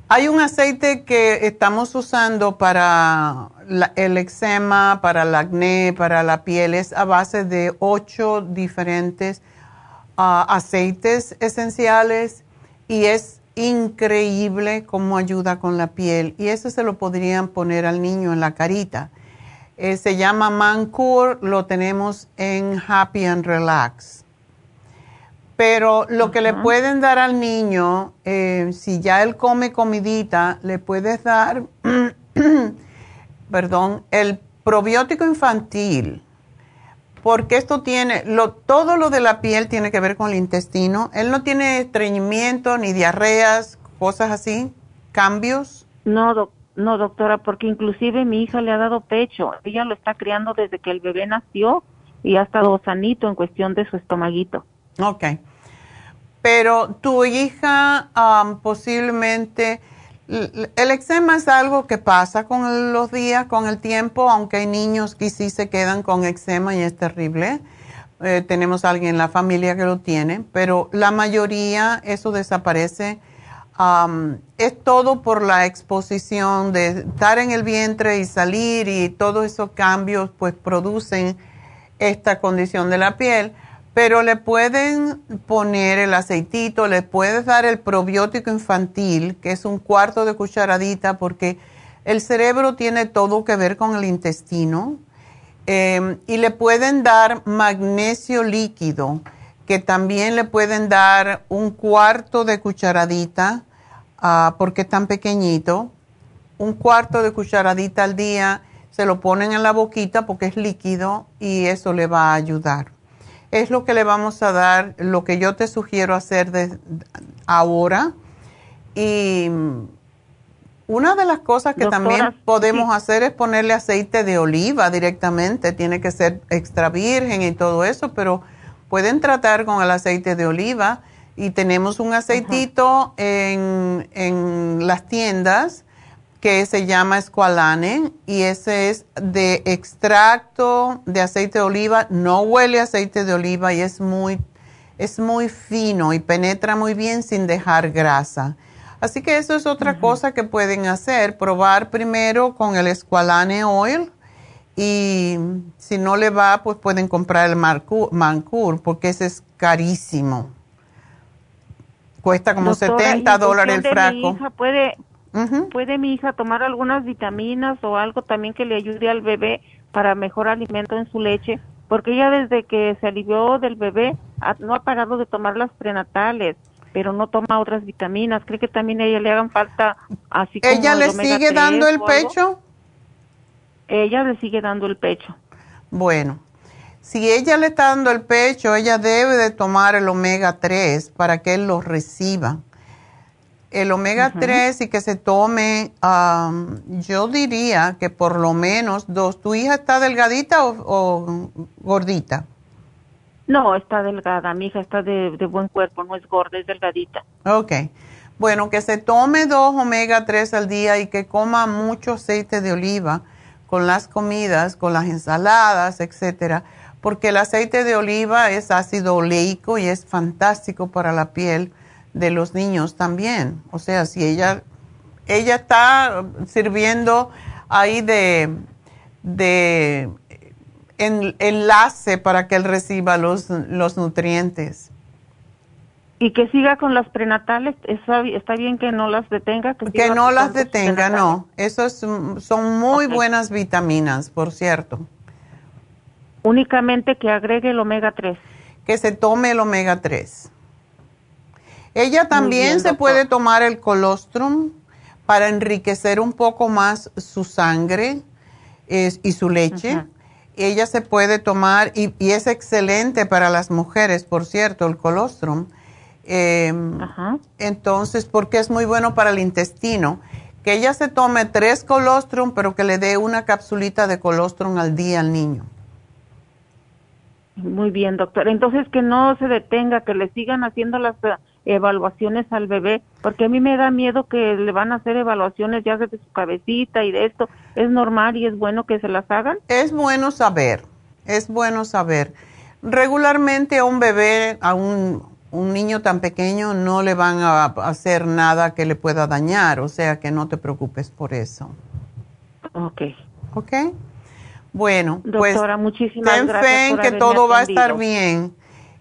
hay un aceite que estamos usando para el eczema, para el acné, para la piel. Es a base de ocho diferentes ah, aceites esenciales y es increíble cómo ayuda con la piel. Y eso se lo podrían poner al niño en la carita Eh, se llama Mancur, lo tenemos en Happy and Relax. Pero lo que le pueden dar al niño, eh, si ya él come comidita, le puedes dar, perdón, el probiótico infantil. Porque esto tiene, lo, todo lo de la piel tiene que ver con el intestino. Él no tiene estreñimiento ni diarreas, cosas así, cambios. No, no, doctora, porque inclusive mi hija le ha dado pecho. Ella lo está criando desde que el bebé nació y ha estado sanito en cuestión de su estomaguito. Ok. Pero tu hija posiblemente, el eczema es algo que pasa con los días, con el tiempo, aunque hay niños que sí se quedan con eczema y es terrible. Eh, tenemos alguien en la familia que lo tiene, pero la mayoría eso desaparece. es todo por la exposición de estar en el vientre y salir y todos esos cambios pues producen esta condición de la piel pero le pueden poner el aceitito, le puedes dar el probiótico infantil, que es un cuarto de cucharadita, porque el cerebro tiene todo que ver con el intestino. Em, y le pueden dar magnesio líquido, que también le pueden dar un cuarto de cucharadita, ah, porque es tan pequeñito. Un cuarto de cucharadita al día, se lo ponen en la boquita porque es líquido y eso le va a ayudar es lo que le vamos a dar, lo que yo te sugiero hacer de ahora. Y una de las cosas que también podemos hacer es ponerle aceite de oliva directamente. Tiene que ser extra virgen y todo eso, pero pueden tratar con el aceite de oliva. Y tenemos un aceitito en, en las tiendas que se llama Squalane y ese es de extracto de aceite de oliva, no huele a aceite de oliva y es muy, es muy fino y penetra muy bien sin dejar grasa. Así que eso es otra cosa que pueden hacer, probar primero con el Squalane Oil y si no le va, pues pueden comprar el Mancur porque ese es carísimo. Cuesta como 70 dólares el frasco. puede, ¿Puede mi hija tomar algunas vitaminas o algo también que le ayude al bebé para mejor alimento en su leche? Porque ella desde que se alivió del bebé no ha parado de tomar las prenatales, pero no toma otras vitaminas. ¿Cree que también a ella le hagan falta así como ¿Ella le sigue dando el pecho? Ella le sigue dando el pecho. Bueno, si ella le está dando el pecho, ella debe de tomar el omega 3 para que él lo reciba el omega 3 y que se tome, yo diría que por lo menos dos. ¿Tu hija está delgadita o, gordita? No, está delgada. Mi hija está de, buen cuerpo, no es gorda, es delgadita. Ok. Bueno, que se tome dos omega 3 al día y que coma mucho aceite de oliva con las comidas, con las ensaladas, etcétera, porque el aceite de oliva es ácido oleico y es fantástico para la piel de los niños también. O sea, si ella, ella está sirviendo ahí de, de enlace para que él reciba los, los nutrientes. Y que siga con las prenatales, está, está bien que no las detenga. Que, no las detenga, no. Eso son muy buenas vitaminas, por cierto. Únicamente que agregue el omega 3. Que se tome el omega 3. Ella también se puede tomar el colostrum para enriquecer un poco más su sangre y su leche. Ella se puede tomar, y, es excelente para las mujeres, por cierto, el colostrum. Em, entonces, porque es muy bueno para el intestino. Que ella se tome tres colostrum, pero que le dé una capsulita de colostrum al día al niño. Muy bien, doctor. Entonces, que no se detenga, que le sigan haciendo las evaluaciones al bebé, porque a mí me da miedo que le van a hacer evaluaciones ya desde su cabecita y de esto. ¿Es normal y es bueno que se las hagan? Es bueno saber, es bueno saber. Regularmente a un bebé, a un, un niño tan pequeño, no le van a hacer nada que le pueda dañar, o sea que no te preocupes por eso. Ok. Ok. Bueno, pues Doctora, muchísimas ten fe en que todo va a estar bien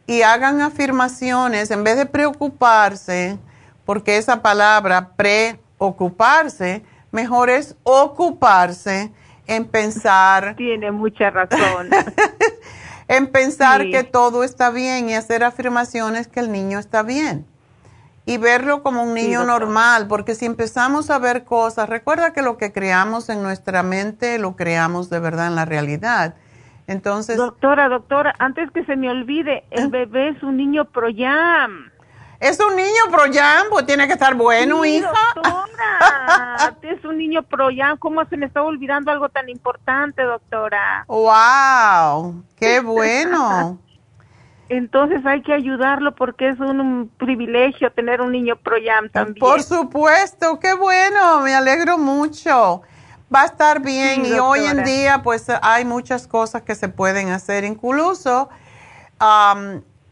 y hagan afirmaciones en vez de preocuparse, porque esa palabra preocuparse, mejor es ocuparse en pensar. Tiene mucha razón. en pensar que todo está bien y hacer afirmaciones que el niño está bien. Y verlo como un niño normal, porque si empezamos a ver cosas, recuerda que lo que creamos en nuestra mente lo creamos de verdad en la realidad. Entonces. Doctora, doctora, antes que se me olvide, el ¿Eh? bebé es un niño Proyam. Es un niño Proyam, pues tiene que estar bueno, hija. Doctora, es un niño Proyam. ¿Cómo se me está olvidando algo tan importante, doctora? ¡Wow! ¡Qué bueno! Entonces hay que ayudarlo porque es un, privilegio tener un niño Proyam también. Por supuesto, qué bueno, me alegro mucho. Va a estar bien. Y hoy en día pues hay muchas cosas que se pueden hacer, incluso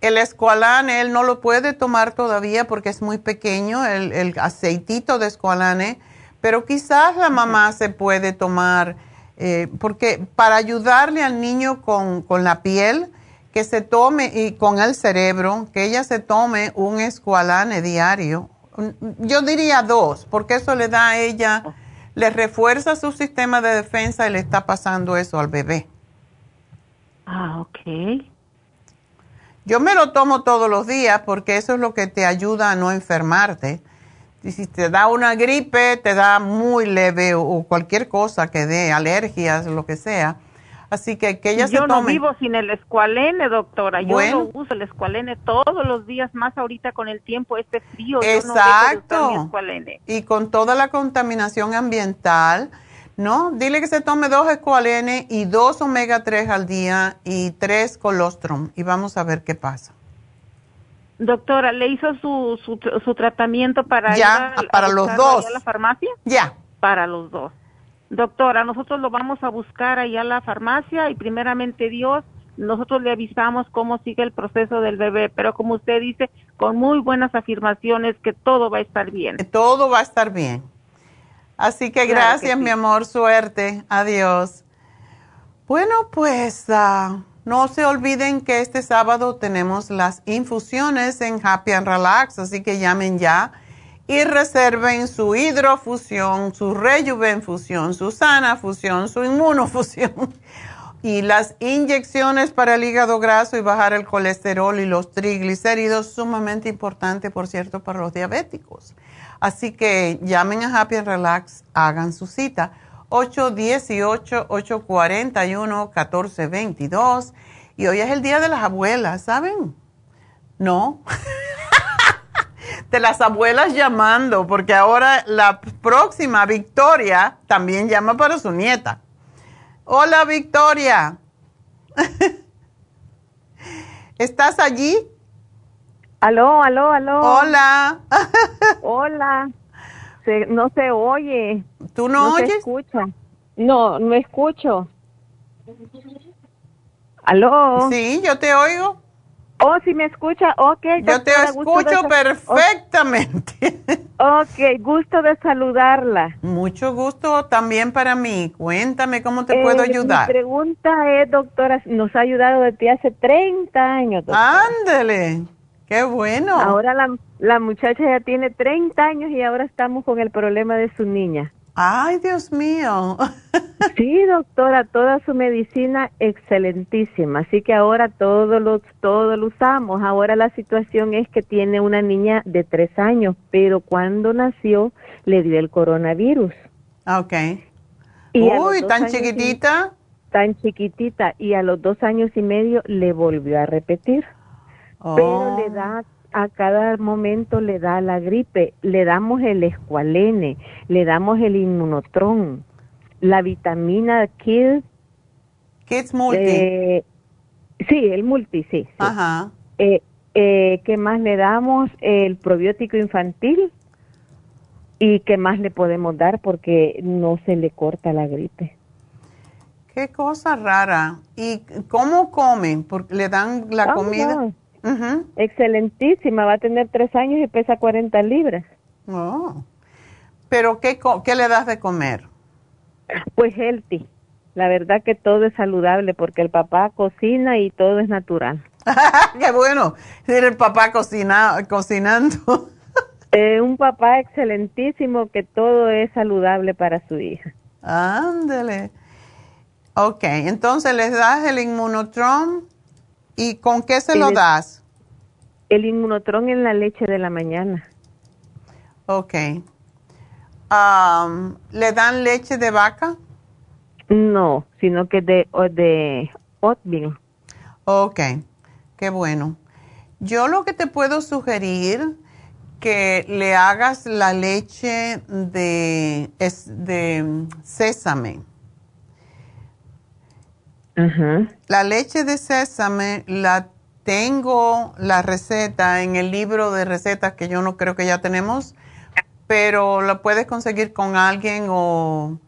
el escualane, él no lo puede tomar todavía porque es muy pequeño, el, aceitito de escualane, pero quizás la mamá se puede tomar, eh, porque para ayudarle al niño con, con, la piel, que se tome y con el cerebro, que ella se tome un escualane diario. Yo diría dos, porque eso le da a ella le refuerza su sistema de defensa y le está pasando eso al bebé. Ah, ok. Yo me lo tomo todos los días porque eso es lo que te ayuda a no enfermarte. Y si te da una gripe, te da muy leve o cualquier cosa que dé, alergias, lo que sea, Así que que ella Yo se tome. no vivo sin el escualene, doctora. Yo no uso el escualene todos los días, más ahorita con el tiempo, este frío. Exacto. Yo no y con toda la contaminación ambiental, ¿no? Dile que se tome dos escualenes y dos omega 3 al día y tres colostrum y vamos a ver qué pasa. Doctora, ¿le hizo su, su, tratamiento para ya, para los dos. a la farmacia? Ya. Para los dos. Doctora, nosotros lo vamos a buscar allá a la farmacia y primeramente Dios, nosotros le avisamos cómo sigue el proceso del bebé, pero como usted dice, con muy buenas afirmaciones que todo va a estar bien. Todo va a estar bien. Así que gracias, mi amor, suerte, adiós. Bueno, pues ah, no se olviden que este sábado tenemos las infusiones en Happy and Relax, así que llamen ya y reserven su hidrofusión, su rejuvenfusión, su sanafusión, su inmunofusión y las inyecciones para el hígado graso y bajar el colesterol y los triglicéridos, sumamente importante, por cierto, para los diabéticos. Así que llamen a Happy and Relax, hagan su cita. 818-841-1422. Y hoy es el Día de las Abuelas, ¿saben? No. de las abuelas llamando, porque ahora la próxima Victoria también llama para su nieta. Hola Victoria. ¿Estás allí? Aló, aló, aló. Hola. Hola. no se oye. ¿Tú no, no oyes? Se escucha. No, no escucho. ¿Aló? Sí, yo te oigo. Oh, si me escucha, ok. Yo te escucho perfectamente. ok, gusto de saludarla. Mucho gusto también para mí. Cuéntame cómo te puedo eh, ayudar. Mi pregunta es, doctora, nos ha ayudado desde hace 30 años. Ándele, qué bueno. Ahora la, la muchacha ya tiene 30 años y ahora estamos con el problema de su niña. Ay, Dios mío. sí, doctora, toda su medicina excelentísima, así que ahora todo lo, todo lo usamos. Ahora la situación es que tiene una niña de tres años, pero cuando nació le dio el coronavirus. Ok. Uy, tan chiquitita. tan chiquitita, y a los dos años y medio le volvió a repetir. Pero le oh. da a cada momento le da la gripe, le damos el escualene, le damos el inmunotron, la vitamina Kids. Kids Multi. Eh, sí, el multi, sí. Ajá. Eh, eh, ¿Qué más le damos? El probiótico infantil. ¿Y qué más le podemos dar? Porque no se le corta la gripe. Qué cosa rara. ¿Y cómo comen? Porque le dan la ah, comida. Excelentísima, va a tener tres años y pesa 40 libras. Oh. ¿Pero qué, qué le das de comer? Pues healthy. La verdad que todo es saludable porque el papá cocina y todo es natural. qué bueno, el papá cocina, cocinando. eh, un papá excelentísimo que todo es saludable para su hija. Ándale. Ok, entonces les das el inmunotron y ¿con qué se lo das? El inmunotron en la leche de la mañana. Ok. Um, ¿Le dan leche de vaca? No, sino que de, de oatmeal. Ok, qué bueno. Yo lo que te puedo sugerir que le hagas la leche de, de sésame. La leche de sésame la tengo la receta en el libro de recetas que yo no creo que ya tenemos, pero la puedes conseguir con alguien o,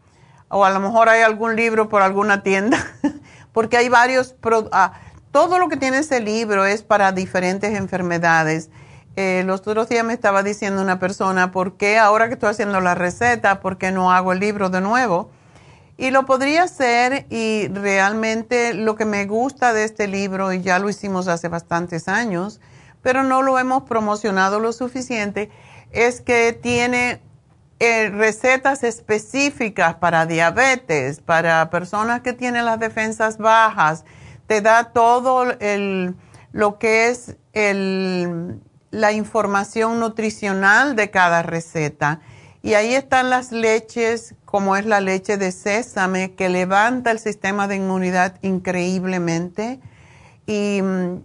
o a lo mejor hay algún libro por alguna tienda, porque hay varios, ah, todo lo que tiene ese libro es para diferentes enfermedades. Eh, los otros días me estaba diciendo una persona, ¿por qué ahora que estoy haciendo la receta, por qué no hago el libro de nuevo? Y lo podría hacer y realmente lo que me gusta de este libro, y ya lo hicimos hace bastantes años, pero no lo hemos promocionado lo suficiente, es que tiene eh, recetas específicas para diabetes, para personas que tienen las defensas bajas, te da todo el, lo que es la información nutricional de cada receta. Y ahí están las leches, como es la leche de sésame, que levanta el sistema de inmunidad increíblemente. Y mm,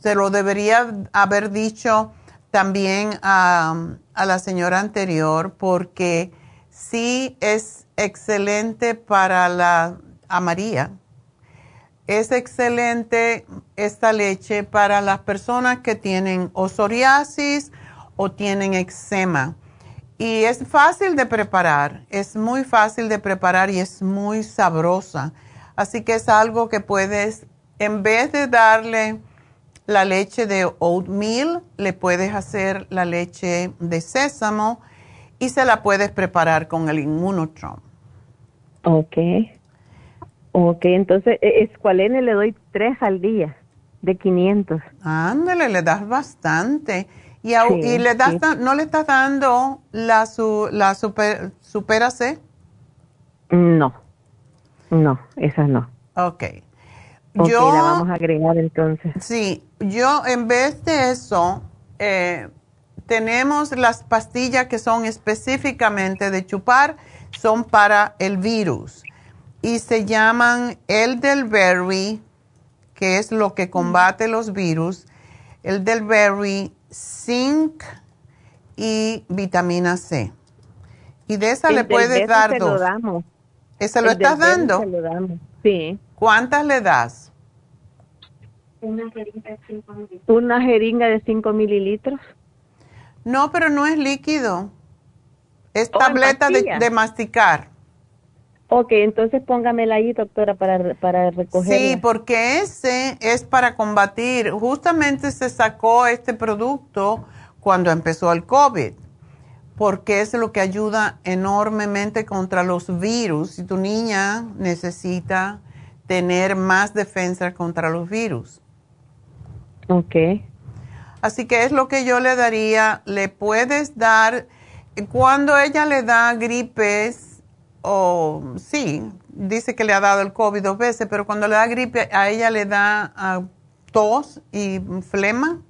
se lo debería haber dicho también a, la señora anterior, porque sí es excelente para la a María. Es excelente esta leche para las personas que tienen o psoriasis o tienen eczema y es fácil de preparar, es muy fácil de preparar y es muy sabrosa. Así que es algo que puedes, en vez de darle la leche de oatmeal, le puedes hacer la leche de sésamo y se la puedes preparar con el inmunotron. Ok. Ok, entonces, e, escualene le doy tres al día, de 500. Ándale, le das bastante. Y, y le das, ¿no le estás dando la, su, la super, Supera C? No, no, esa no. Ok. yo, la vamos a agregar entonces. Sí, yo en vez de eso, eh, tenemos las pastillas que son específicamente de chupar, son para el virus. Y se llaman elderberry, que es lo que combate los virus. Elderberry zinc y vitamina C. Y de esa le puedes dar dos. Lo ¿Esa lo estás dando? lo damos. Sí. ¿Cuántas le das? Una jeringa de 5 mililitros. Una jeringa de 5 mililitros. No, pero no es líquido. Es oh, tableta de masticar. Ok, entonces póngamela ahí, doctora, para, para recoger. Sí, porque ese es para combatir. Justamente se sacó este producto cuando empezó el COVID, porque es lo que ayuda enormemente contra los virus. Y tu niña necesita tener más defensa contra los virus. Ok. Así que es lo que yo le daría. Le puedes dar, cuando ella le da gripes, o sí, dice que le ha dado el COVID dos veces, pero cuando le da gripe, a ella le da ah, tos y flema.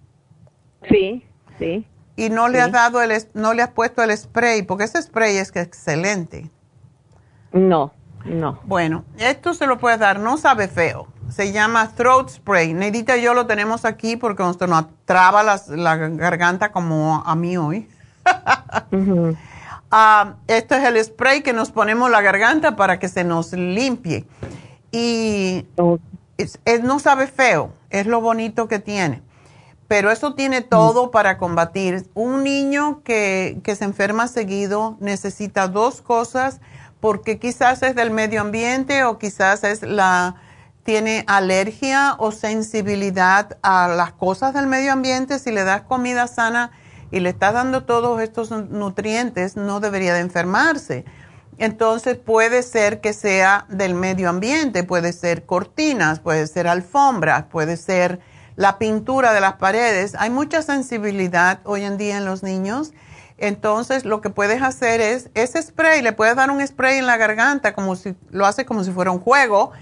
Sí, sí. Y no le has dado el, no le has puesto el spray, porque ese spray es que excelente. No, no. Bueno, esto se lo puedes dar, no sabe feo. Se llama throat spray. Neidita y yo lo tenemos aquí porque nos traba la garganta como a mí hoy. Ah, esto es el spray que nos ponemos la garganta para que se nos limpie. Y no sabe feo, es lo bonito que tiene. Pero eso tiene todo para combatir. Un niño que, que se enferma seguido necesita dos cosas porque quizás es del medio ambiente o quizás es la tiene alergia o sensibilidad a las cosas del medio ambiente. Si le das comida sana, y le está dando todos estos nutrientes, no debería de enfermarse. Entonces puede ser que sea del medio ambiente, puede ser cortinas, puede ser alfombras, puede ser la pintura de las paredes. Hay mucha sensibilidad hoy en día en los niños Entonces, lo que puedes hacer es ese spray, le puedes dar un spray en la garganta, como si lo hace como si fuera un juego,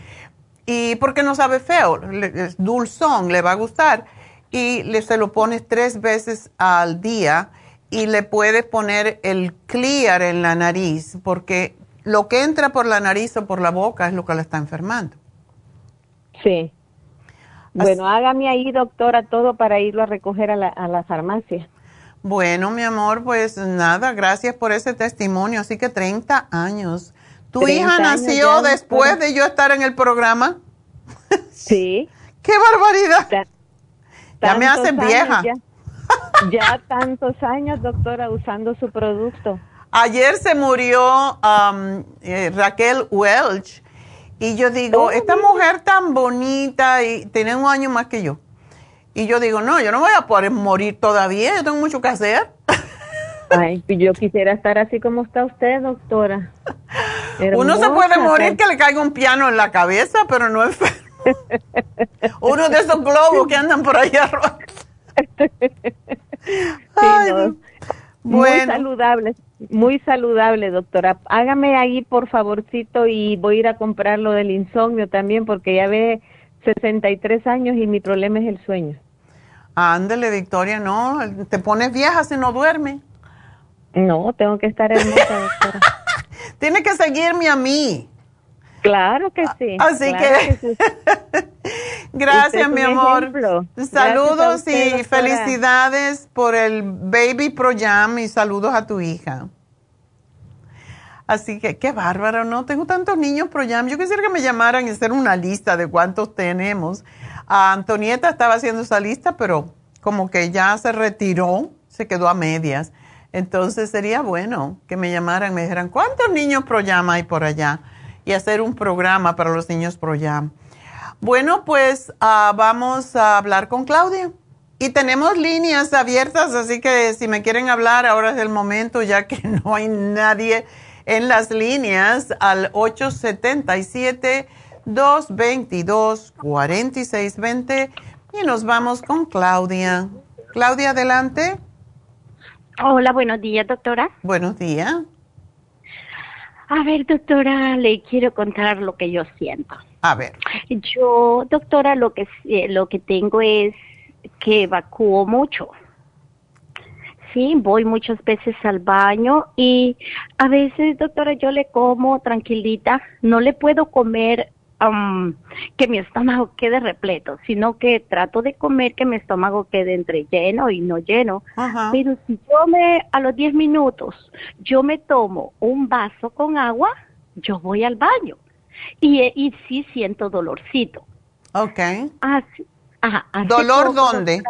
y porque no sabe feo, es dulzón, le va a gustar, y le, se lo pones tres veces al día y le puedes poner el clear en la nariz, porque lo que entra por la nariz o por la boca es lo que la está enfermando. Sí. Bueno, hágame ahí, doctora, todo para irlo a recoger a la, a la farmacia. Bueno, mi amor, pues nada, gracias por ese testimonio. Así que 30 años. ¿Tu hija nació después de yo estar en el programa? Sí. ¡Qué barbaridad! Ya me hace vieja. Ya, tantos años, doctora, usando su producto. Ayer se murió um, eh, Raquel Welch y yo digo, oh, esta mujer tan bonita y tiene un año más que yo. Y yo digo, no, yo no voy a poder morir todavía, yo tengo mucho que hacer. Ay, yo quisiera estar así como está usted, doctora. Uno se puede morir que le caiga un piano en la cabeza, pero no es uno de esos globos que andan por allá arriba. Muy saludable, muy saludable, doctora. Hágame ahí, por favorcito, y voy a ir a comprar lo del insomnio también, porque ya ve 63 años y mi problema es el sueño. Ándele, Victoria, no, te pones vieja si no duerme. No, tengo que estar hermosa, doctora. Tiene que seguirme a mí. Claro que sí. Así que, gracias, mi amor. Saludos y felicidades por el Baby Pro Jam y saludos a tu hija. Así que qué bárbaro, ¿no? Tengo tantos niños Pro Jam. Yo quisiera que me llamaran y hacer una lista de cuántos tenemos. A Antonieta estaba haciendo esa lista, pero como que ya se retiró, se quedó a medias. Entonces sería bueno que me llamaran, me dijeran, ¿cuántos niños Pro Jam hay por allá? Y hacer un programa para los niños Pro Jam. Bueno, pues ah, vamos a hablar con Claudia. Y tenemos líneas abiertas, así que si me quieren hablar, ahora es el momento, ya que no hay nadie en las líneas al 877-222-4620. Y nos vamos con Claudia. Claudia, adelante. Hola, buenos días, doctora. Buenos días. A ver, doctora, le quiero contar lo que yo siento. A ver. Yo, doctora, lo que eh, lo que tengo es que evacúo mucho. Sí, voy muchas veces al baño y a veces, doctora, yo le como tranquilita, no le puedo comer que mi estómago quede repleto, sino que trato de comer que mi estómago quede entre lleno y no lleno. Pero si yo me, a los 10 minutos, yo me tomo un vaso con agua, yo voy al baño. Y, y sí siento dolorcito. Ok. Así, ajá, ¿Dolor dónde?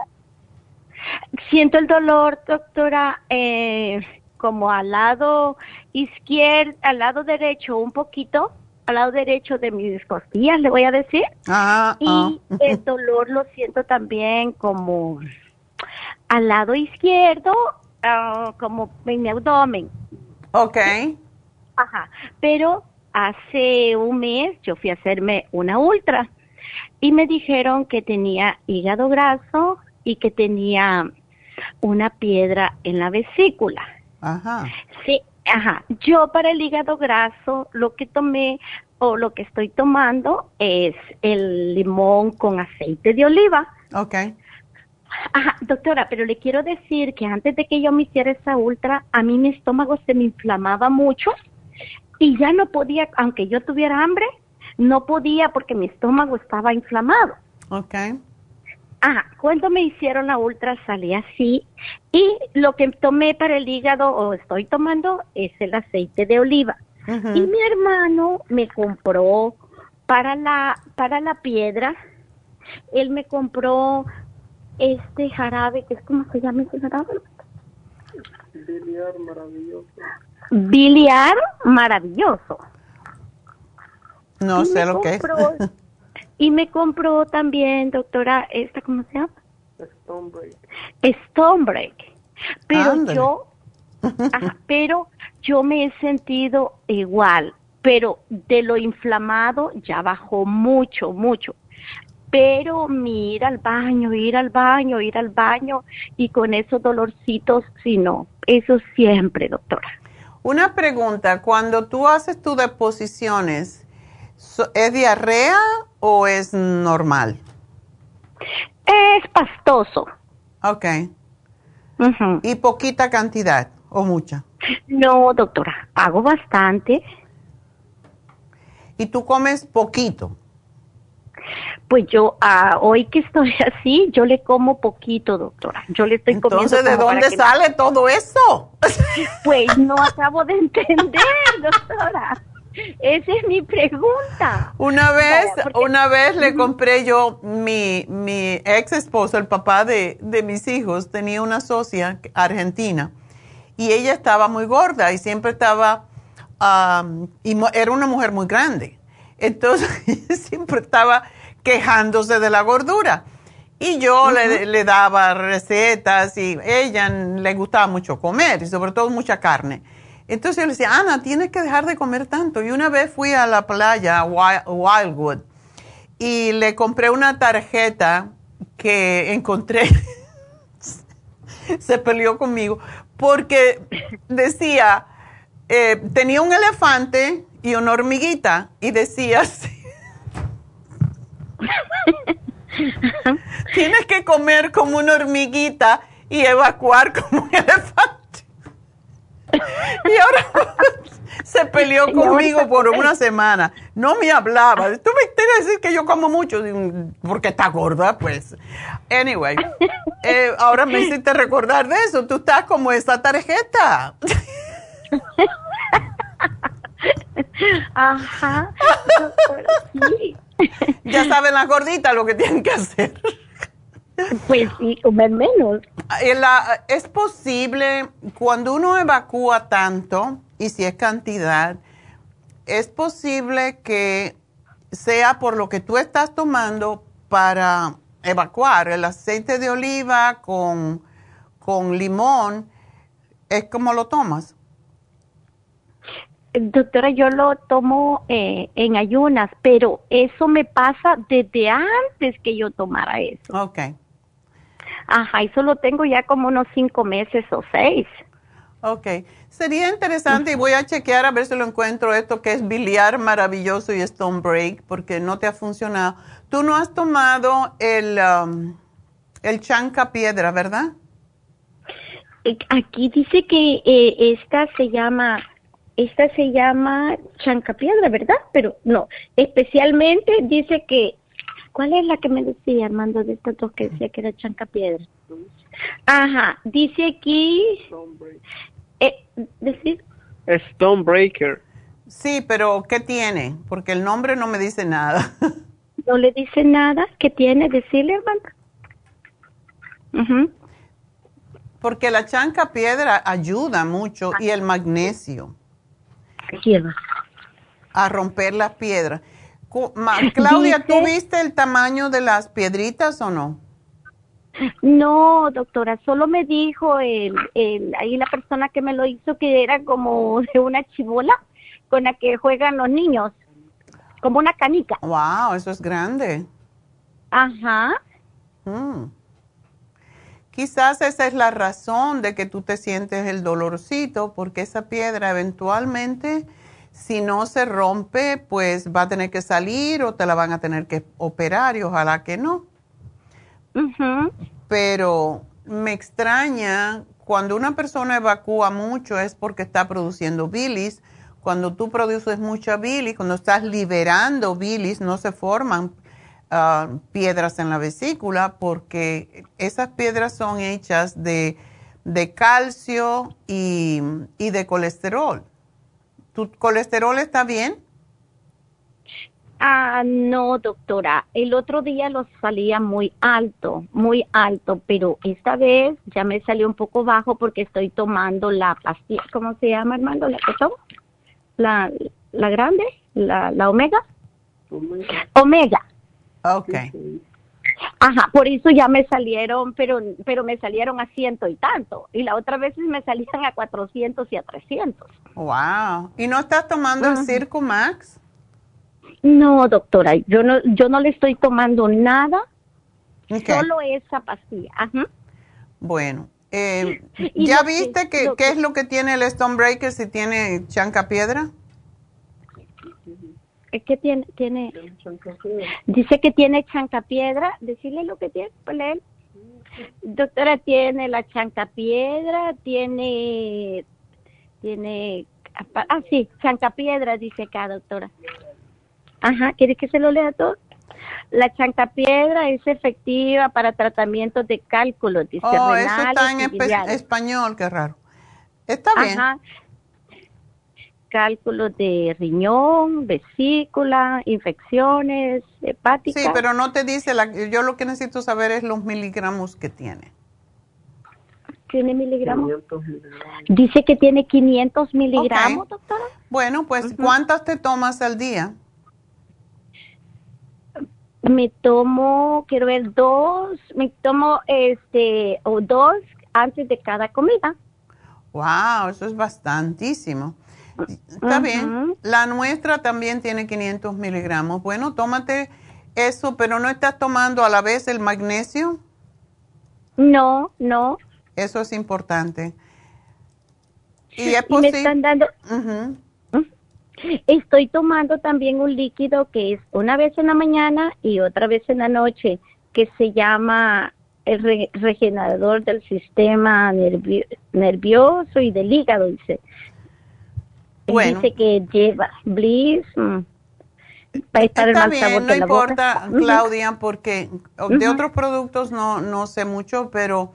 siento el dolor, doctora, eh, como al lado izquierdo, al lado derecho un poquito al lado derecho de mis costillas, le voy a decir. Ah, y ah. el dolor lo siento también como al lado izquierdo, ah, como en mi abdomen. Ok. Ajá. Pero hace un mes yo fui a hacerme una ultra y me dijeron que tenía hígado graso y que tenía una piedra en la vesícula. Ajá. Sí, Ajá, yo para el hígado graso lo que tomé o lo que estoy tomando es el limón con aceite de oliva. Ok. Ajá, doctora, pero le quiero decir que antes de que yo me hiciera esa ultra, a mí mi estómago se me inflamaba mucho y ya no podía, aunque yo tuviera hambre, no podía porque mi estómago estaba inflamado. Ok. Ah, cuando me hicieron la ultra salí así y lo que tomé para el hígado o estoy tomando es el aceite de oliva. Y mi hermano me compró para la para la piedra, él me compró este jarabe, que es como se llama ese jarabe. Biliar maravilloso. Biliar maravilloso. No sé lo que es. Y me compró también, doctora, esta, ¿cómo se llama? Stonebreak. Stonebreak. Pero yo, pero yo me he sentido igual, pero de lo inflamado ya bajó mucho, mucho. pero mi ir al baño, ir al baño, ir al baño y con esos dolorcitos, si no, eso siempre, doctora. Una pregunta, cuando tú haces tus deposiciones, ¿es diarrea o es normal? Es pastoso. Ok. ¿Y poquita cantidad o mucha? No, doctora, hago bastante. ¿Y tú comes poquito? Pues yo, ah, hoy que estoy así, yo le como poquito, doctora. Yo le estoy comiendo. Entonces, ¿de dónde sale todo eso? Pues no acabo de entender, doctora. Esa es mi pregunta. Una vez, Vaya, porque- una vez le compré yo, mi, mi ex esposo, el papá de, de mis hijos, tenía una socia argentina y ella estaba muy gorda y siempre estaba, am, y era una mujer muy grande. Entonces, siempre estaba quejándose de la gordura. Y yo le, le daba recetas y ella le gustaba mucho comer y sobre todo mucha carne. Entonces yo le decía, Ana, tienes que dejar de comer tanto. Y una vez fui a la playa, Wildwood, y le compré una tarjeta que encontré, se peleó conmigo, porque decía, eh, tenía un elefante y una hormiguita, y decía así, tienes que comer como una hormiguita y evacuar como un elefante. Y ahora se peleó conmigo por una semana. No me hablaba. Tú me quieres decir que yo como mucho porque está gorda, pues. Anyway, eh, ahora me hiciste recordar de eso. Tú estás como esa tarjeta. Ajá. sí. Ya saben las gorditas lo que tienen que hacer. Pues sí, comer menos. La- es posible, cuando uno evacúa tanto, y si es cantidad, es posible que sea por lo que tú estás tomando para evacuar. El aceite de oliva con, con limón, es como lo tomas. Doctora, yo lo tomo eh, en ayunas, pero eso me pasa desde antes que yo tomara eso. Ok. Ajá, eso lo tengo ya como unos cinco meses o seis. Ok. Sería interesante y voy a chequear a ver si lo encuentro esto que es biliar maravilloso y stone break porque no te ha funcionado. Tú no has tomado el, um, el chanca piedra, ¿verdad? Eh, Aquí dice que eh, esta se llama, esta se llama chancapiedra, ¿verdad? Pero no, especialmente dice que, ¿cuál es la que me decía Armando de estas dos que decía que era chancapiedra? Ajá, dice aquí, eh, decir, Stonebreaker. Sí, pero ¿qué tiene? Porque el nombre no me dice nada. no le dice nada, ¿qué tiene? Decirle, Armando. Ujú. Porque la chanca piedra ayuda mucho y el magnesio Hierba. a romper las piedras. Claudia, ¿tú viste el tamaño de las piedritas o no? No, doctora, solo me dijo el, el, ahí la persona que me lo hizo que era como de una chibola con la que juegan los niños, como una canica. Wow, eso es grande. Ajá. Mm. Quizás esa es la razón de que tú te sientes el dolorcito, porque esa piedra eventualmente, si no se rompe, pues va a tener que salir o te la van a tener que operar y ojalá que no. Pero me extraña, cuando una persona evacúa mucho es porque está produciendo bilis. Cuando tú produces mucha bilis, cuando estás liberando bilis, no se forman ah, piedras en la vesícula porque esas piedras son hechas de, de calcio y, y de colesterol. ¿Tu colesterol está bien? Ah, no, doctora. El otro día lo salía muy alto, muy alto, pero esta vez ya me salió un poco bajo porque estoy tomando la pastilla, ¿cómo se llama, Armando? ¿La que tomo? La, la grande, la, la omega. Omega. Ok. Ajá, por eso ya me salieron, pero pero me salieron a ciento y tanto. Y la otra vez me salían a 400 y a 300. Wow. ¿Y no estás tomando el Circo Max? No, doctora, yo no, yo no le estoy tomando nada, solo esa pastilla. Ajá. Bueno, eh, ¿ya viste que, qué es lo que tiene el Stone Breaker si tiene chanca piedra? Es que tiene, tiene, dice que tiene chancapiedra, decirle lo que tiene, pues leer. Doctora, tiene la chancapiedra, tiene, tiene, ah, sí, chancapiedra, dice acá, doctora. Ajá, ¿quiere que se lo lea todo? La chancapiedra es efectiva para tratamientos de cálculos Oh, eso está en español, qué raro. Está bien. Ajá cálculos de riñón, vesícula, infecciones hepáticas. Sí, pero no te dice, la, yo lo que necesito saber es los miligramos que tiene. ¿Tiene miligramos? Dice que tiene 500 miligramos, doctora. Bueno, pues ¿cuántas te tomas al día? Me tomo, quiero ver, dos, me tomo este, o dos antes de cada comida. Wow, eso es bastantísimo. Está bien. La nuestra también tiene 500 miligramos. Bueno, tómate eso, pero no estás tomando a la vez el magnesio. No, no. Eso es importante. Y es posible. me están dando. Estoy tomando también un líquido que es una vez en la mañana y otra vez en la noche, que se llama el regenerador del sistema nervioso y del hígado, dice. Dice que lleva bliss. Mm, para estar Está bien, no importa, Claudia, porque de otros productos no, no sé mucho, pero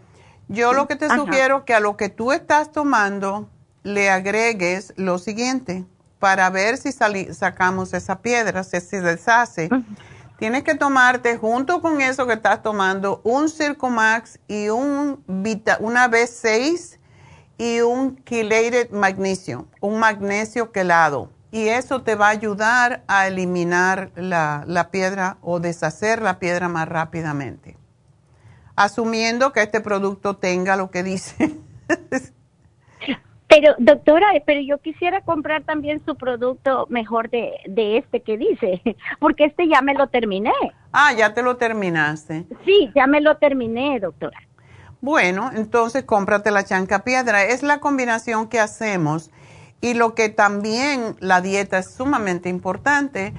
yo lo que te sugiero que a lo que tú estás tomando le agregues lo siguiente para ver si sacamos esa piedra, si se deshace. Tienes que tomarte junto con eso que estás tomando un Circomax y un Vita, una B6 y un chelated magnesio, un magnesio quelado. Y eso te va a ayudar a eliminar la, la piedra o deshacer la piedra más rápidamente. Asumiendo que este producto tenga lo que dice. Pero, doctora, pero yo quisiera comprar también su producto mejor de, de, este que dice, porque este ya me lo terminé. Ah, ya te lo terminaste. Sí, ya me lo terminé, doctora. Bueno, entonces cómprate la chanca piedra. Es la combinación que hacemos. Y lo que también la dieta es sumamente importante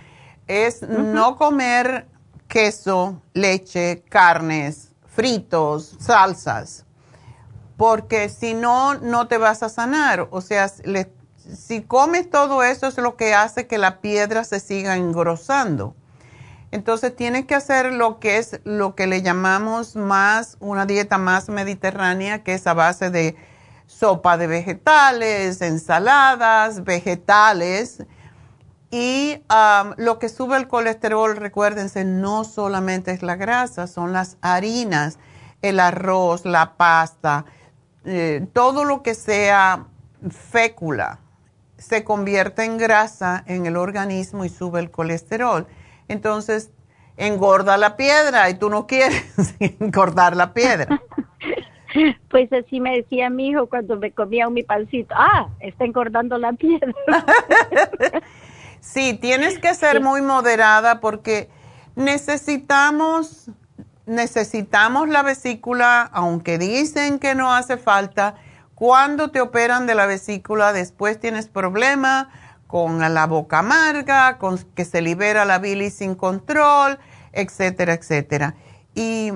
es no comer queso, leche, carnes, fritos, salsas, porque si no, no te vas a sanar. O sea, si comes todo eso es lo que hace que la piedra se siga engrosando. Entonces tienes que hacer lo que es lo que le llamamos más una dieta más mediterránea, que es a base de sopa de vegetales, ensaladas, vegetales. Y lo que sube el colesterol, recuérdense, no solamente es la grasa, son las harinas, el arroz, la pasta, eh, todo lo que sea fécula se convierte en grasa en el organismo y sube el colesterol entonces engorda la piedra y tú no quieres engordar la piedra. Pues así me decía mi hijo cuando me comía mi pancito, ah, está engordando la piedra. sí, tienes que ser muy moderada porque necesitamos, necesitamos la vesícula, aunque dicen que no hace falta. Cuando te operan de la vesícula, después tienes problema con la boca amarga, con que se libera la bilis sin control, etcétera, etcétera. Y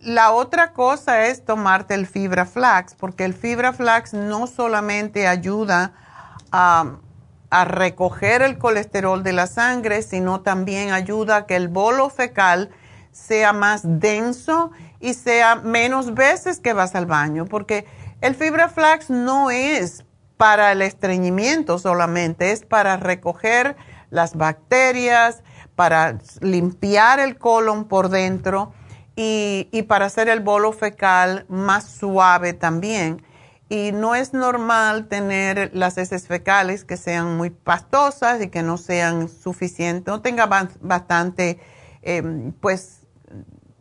la otra cosa es tomarte el fibra flax, porque el fibra flax no solamente ayuda a, a, recoger el colesterol de la sangre, sino también ayuda a que el bolo fecal sea más denso y sea menos veces que vas al baño, porque el fibra flax no es para el estreñimiento solamente, es para recoger las bacterias, para limpiar el colon por dentro y, para hacer el bolo fecal más suave también. Y no es normal tener las heces fecales que sean muy pastosas y que no sean suficientes, no tengan bastante, em, pues,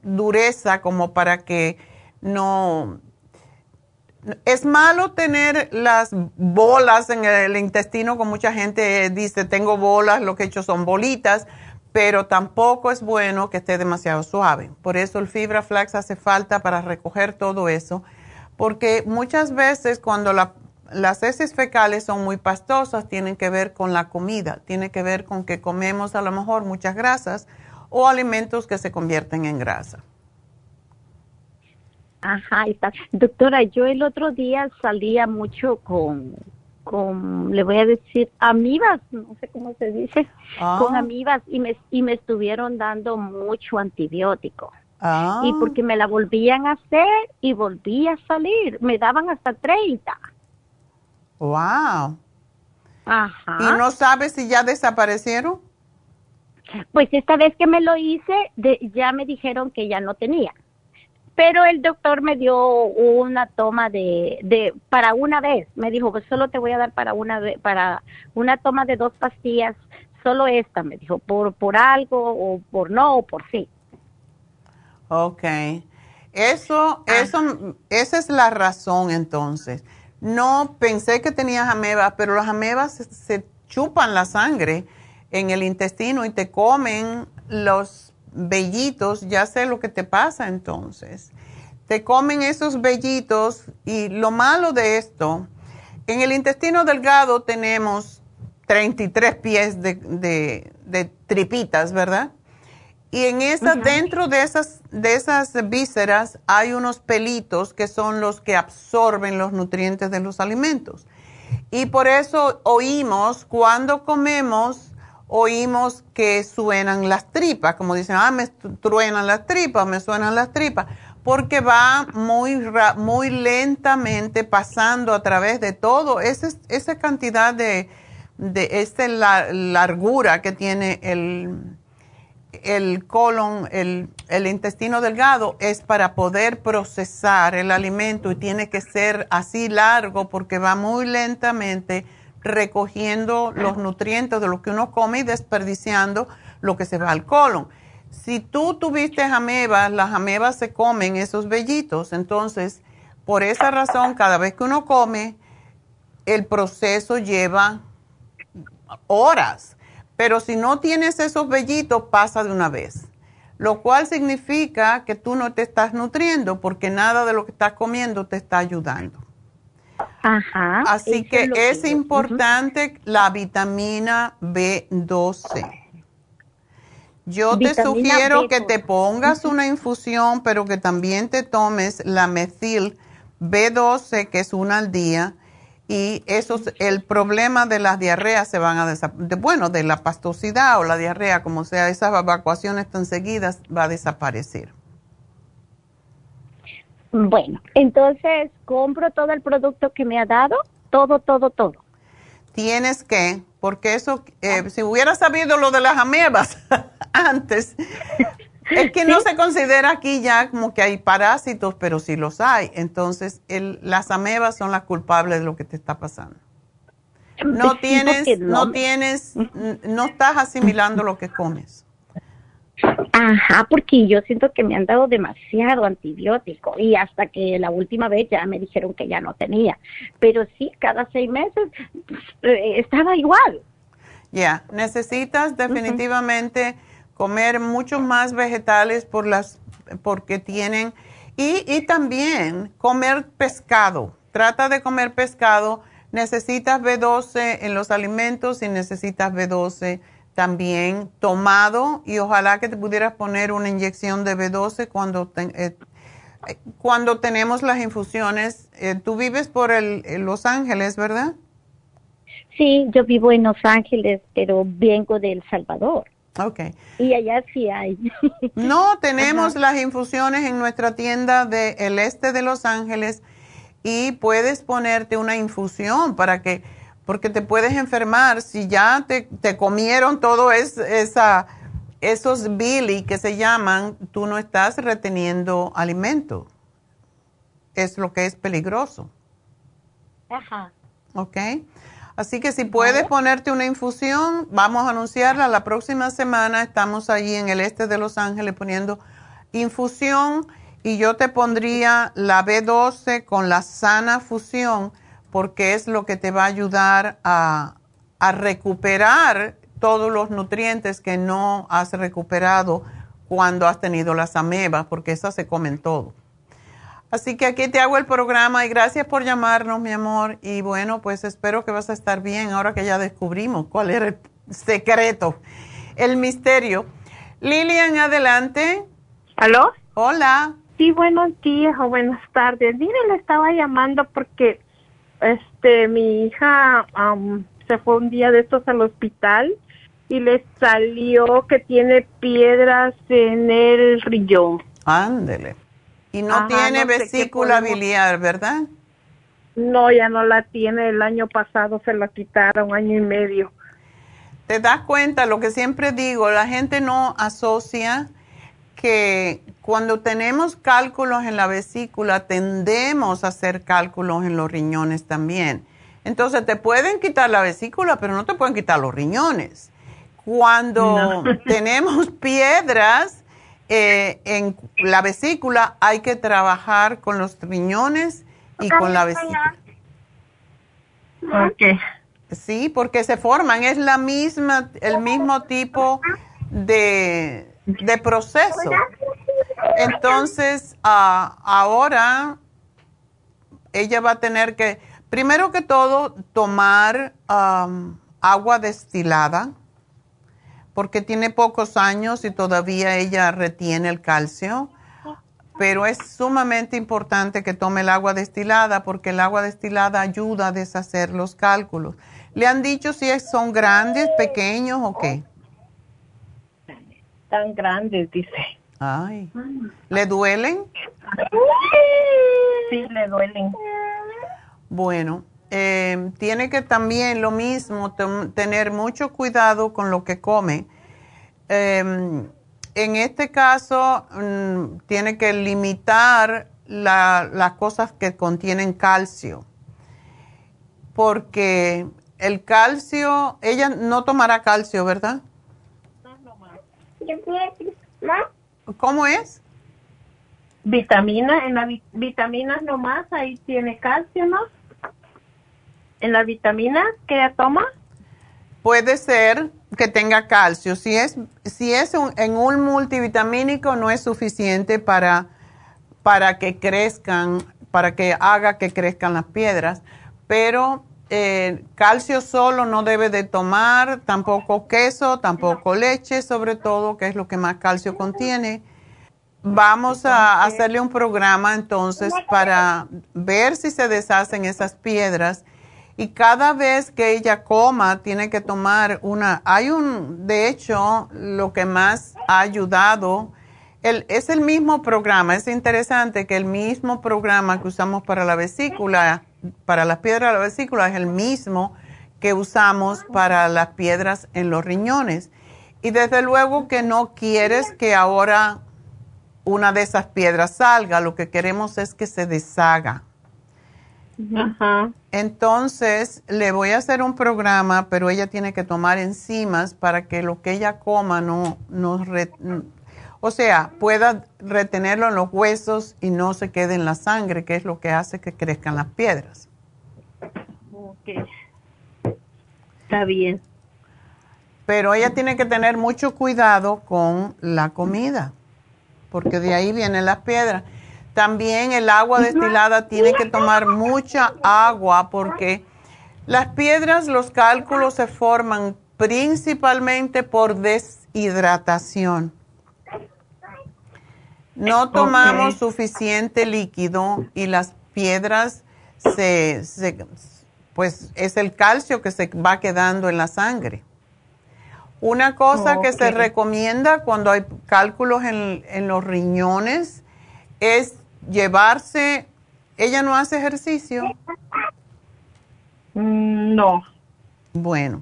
dureza como para que no Es malo tener las bolas en el intestino, como mucha gente dice, tengo bolas, lo que he hecho son bolitas, pero tampoco es bueno que esté demasiado suave. Por eso el fibra flax hace falta para recoger todo eso, porque muchas veces cuando las heces fecales son muy pastosas, tienen que ver con la comida, tiene que ver con que comemos a lo mejor muchas grasas o alimentos que se convierten en grasa. Ajá, está. Doctora, yo el otro día salía mucho con, con, le voy a decir, amibas, no sé cómo se dice, Ah. con amibas y me, y me estuvieron dando mucho antibiótico. Ah. Y porque me la volvían a hacer y volví a salir, me daban hasta 30. Wow. Ajá. ¿Y no sabes si ya desaparecieron? Pues esta vez que me lo hice, de, ya me dijeron que ya no tenía. Pero el doctor me dio una toma de, de para una vez. Me dijo, pues solo te voy a dar para una vez, para una toma de dos pastillas, solo esta, me dijo, por por algo o por no o por sí. Ok. Eso, eso, esa es la razón entonces. No pensé que tenías amebas, pero las amebas se, se chupan la sangre en el intestino y te comen los vellitos. Ya sé lo que te pasa entonces. Te comen esos vellitos y lo malo de esto, en el intestino delgado tenemos 33 pies de, de, de tripitas, ¿verdad? Y en esa, dentro de esas, de esas vísceras hay unos pelitos que son los que absorben los nutrientes de los alimentos. Y por eso oímos, cuando comemos, oímos que suenan las tripas, como dicen, ah, me truenan las tripas, me suenan las tripas, porque va muy, muy lentamente pasando a través de todo, ese, esa cantidad de, de esta la- largura que tiene el, el colon, el, el intestino delgado, es para poder procesar el alimento y tiene que ser así largo porque va muy lentamente recogiendo los nutrientes de lo que uno come y desperdiciando lo que se va al colon. Si tú tuviste amebas, las amebas se comen esos vellitos, entonces por esa razón cada vez que uno come, el proceso lleva horas. Pero si no tienes esos vellitos, pasa de una vez. Lo cual significa que tú no te estás nutriendo porque nada de lo que estás comiendo te está ayudando. Ajá. Así que es importante la vitamina B12. Yo te sugiero que B12. te pongas una infusión, pero que también te tomes la metil B12, que es una al día, y eso, el problema de las diarreas se van a desaparecer, bueno, de la pastosidad o la diarrea, como sea, esas evacuaciones tan seguidas, va a desaparecer. Bueno, entonces compro todo el producto que me ha dado, todo, todo, todo. tienes que, porque eso, eh, si hubiera sabido lo de las amebas antes, es que no se considera aquí ya como que hay parásitos, pero sí los hay. Entonces, el, las amebas son las culpables de lo que te está pasando. No Sí, tienes, no me- tienes, no estás asimilando lo que comes. Ajá, porque yo siento que me han dado demasiado antibiótico y hasta que la última vez ya me dijeron que ya no tenía. Pero sí, cada seis meses pues, eh, estaba igual. Ya, necesitas definitivamente comer muchos más vegetales por las, porque tienen, y, y también comer pescado. Trata de comer pescado. Necesitas B12 en los alimentos y necesitas B12 también tomado y ojalá que te pudieras poner una inyección de B12 cuando, te- eh, cuando tenemos las infusiones. Eh, tú vives por el, Los Ángeles, ¿verdad? Sí, yo vivo en Los Ángeles, pero vengo de El Salvador. Ok. Y allá sí hay. No, tenemos las infusiones en nuestra tienda del este de Los Ángeles y puedes ponerte una infusión para que, porque te puedes enfermar si ya te, te comieron todo es, esa, esos billy que se llaman, tú no estás reteniendo alimento. Es lo que es peligroso. Ajá. ¿ok? Así que si puedes ponerte una infusión, vamos a anunciarla la próxima semana. Estamos allí en el este de Los Ángeles poniendo infusión Y yo te pondría la B12 con la sana fusión porque es lo que te va a ayudar a, a recuperar todos los nutrientes que no has recuperado cuando has tenido las amebas, porque esas se comen todo. Así que aquí te hago el programa y gracias por llamarnos, mi amor. Y bueno, pues espero que vas a estar bien ahora que ya descubrimos cuál era el secreto, el misterio. Lilian, adelante. ¿Aló? Hola. Sí, buenos días o buenas tardes. Mire, le estaba llamando porque este mi hija se fue un día de estos al hospital y le salió que tiene piedras en el riñón. Ándele. Y no tiene vesícula biliar, ¿verdad? No, ya no la tiene. El año pasado se la quitaron, año y medio. ¿Te das cuenta? Lo que siempre digo, la gente no asocia que cuando tenemos cálculos en la vesícula, tendemos a hacer cálculos en los riñones también. Entonces, te pueden quitar la vesícula, pero no te pueden quitar los riñones. Cuando tenemos piedras eh, en la vesícula, hay que trabajar con los riñones y con la vesícula. Ok. Sí, porque se forman, es la misma, el mismo tipo de, de proceso. Entonces, ah, ahora ella va a tener que, primero que todo, tomar agua destilada, porque tiene pocos años y todavía ella retiene el calcio. Pero es sumamente importante que tome el agua destilada porque el agua destilada ayuda a deshacer los cálculos. ¿Le han dicho si son grandes, pequeños o qué? Tan grandes, dice. Ay. ¿Le duelen? Sí, le duelen. Bueno, eh, tiene que también lo mismo, tener mucho cuidado con lo que come. Em, en este caso, mm, tiene que limitar las cosas que contienen calcio, porque el calcio, ella no tomará calcio, ¿verdad? ¿Cómo es? Vitamina, en las vitaminas nomás, ahí tiene calcio, ¿no? En las vitaminas que ella toma. Puede ser que tenga calcio. Si es, si es en un multivitamínico, no es suficiente para, para que crezcan, para que haga que crezcan las piedras. Pero eh, calcio solo no debe de tomar, tampoco queso, tampoco leche, sobre todo, que es lo que más calcio contiene. Vamos a hacerle un programa entonces para ver si se deshacen esas piedras. Y cada vez que ella coma tiene que tomar una, hay un, de hecho, lo que más ha ayudado, el, es el mismo programa, es interesante que el mismo programa que usamos para la vesícula, para las piedras de la vesícula es el mismo que usamos para las piedras en los riñones. Y desde luego que no quieres que ahora una de esas piedras salga, lo que queremos es que se deshaga. Ajá. Entonces, le voy a hacer un programa, pero ella tiene que tomar enzimas para que lo que ella coma no, no o sea, pueda retenerlo en los huesos y no se quede en la sangre, que es lo que hace que crezcan las piedras. Ok. Está bien. Pero ella tiene que tener mucho cuidado con la comida, porque de ahí vienen las piedras. También el agua destilada tiene que tomar mucha agua porque las piedras, los cálculos se forman principalmente por deshidratación. No tomamos suficiente líquido y las piedras se, pues es el calcio que se va quedando en la sangre. Una cosa que se recomienda cuando hay cálculos en, en los riñones es llevarse, ¿ella no hace ejercicio? Mm, no. Bueno,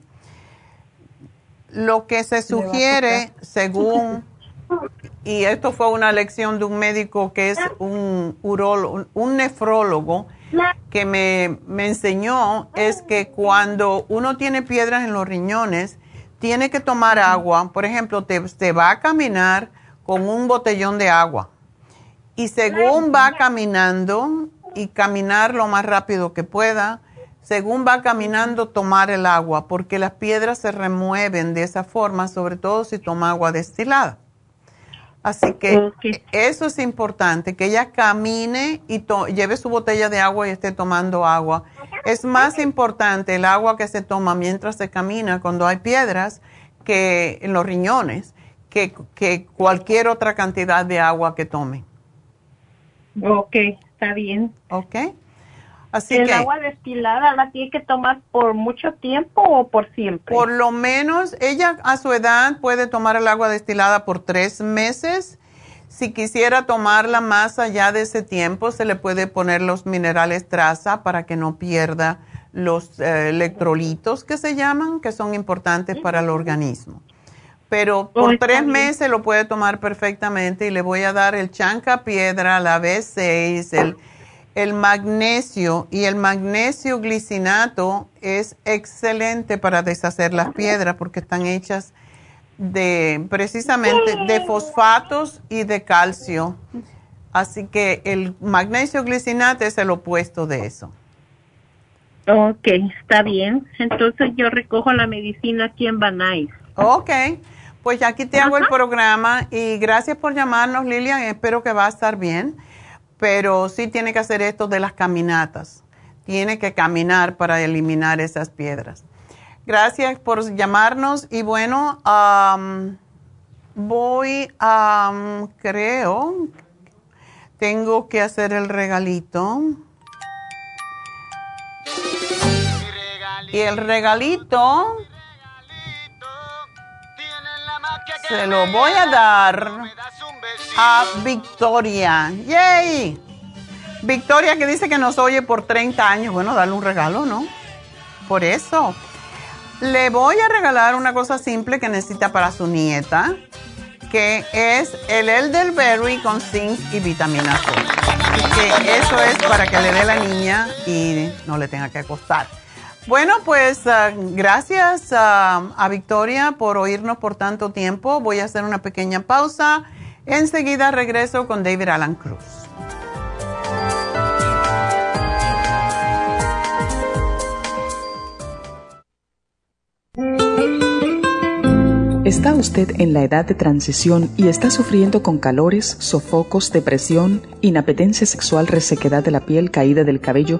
lo que se sugiere, según, y esto fue una lección de un médico que es un urólogo, un nefrólogo, que me, me enseñó, es que cuando uno tiene piedras en los riñones, tiene que tomar agua. Por ejemplo, te, te va a caminar con un botellón de agua Y según va caminando y caminar lo más rápido que pueda, según va caminando tomar el agua, porque las piedras se remueven de esa forma, sobre todo si toma agua destilada. Así que eso es importante, que ella camine y lleve su botella de agua y esté tomando agua. Es más importante el agua que se toma mientras se camina cuando hay piedras que en los riñones, que, que cualquier otra cantidad de agua que tome. Ok, está bien. Ok. Así ¿El agua destilada la tiene que tomar por mucho tiempo o por siempre? Por lo menos, ella a su edad puede tomar el agua destilada por tres meses. Si quisiera tomarla más allá de ese tiempo, se le puede poner los minerales traza para que no pierda los eh, electrolitos que se llaman, que son importantes para el organismo. Pero por tres meses lo puede tomar perfectamente y le voy a dar el chanca piedra, la B6, el el magnesio y el magnesio glicinato es excelente para deshacer las piedras porque están hechas de precisamente de fosfatos y de calcio. Así que el magnesio glicinato es el opuesto de eso. Ok, está bien. Entonces yo recojo la medicina aquí en Banais. Ok, pues aquí te hago el programa y gracias por llamarnos, Lilian. Espero que va a estar bien pero sí tiene que hacer esto de las caminatas. Tiene que caminar para eliminar esas piedras. Gracias por llamarnos y bueno, voy a, creo, tengo que hacer el regalito. Y el regalito se lo voy a dar a Victoria. ¡Yay! Victoria que dice que nos oye por 30 años. Bueno, dale un regalo, ¿no? Por eso. Le voy a regalar una cosa simple que necesita para su nieta, que es el elderberry con zinc y vitamina C. Que eso es para que le dé la niña y no le tenga que costar. Bueno, pues ah, gracias ah, a Victoria por oírnos por tanto tiempo. Voy a hacer una pequeña pausa. Enseguida regreso con David Alan Cruz. ¿Está usted en la edad de transición y está sufriendo con calores, sofocos, depresión, inapetencia sexual, resequedad de la piel, caída del cabello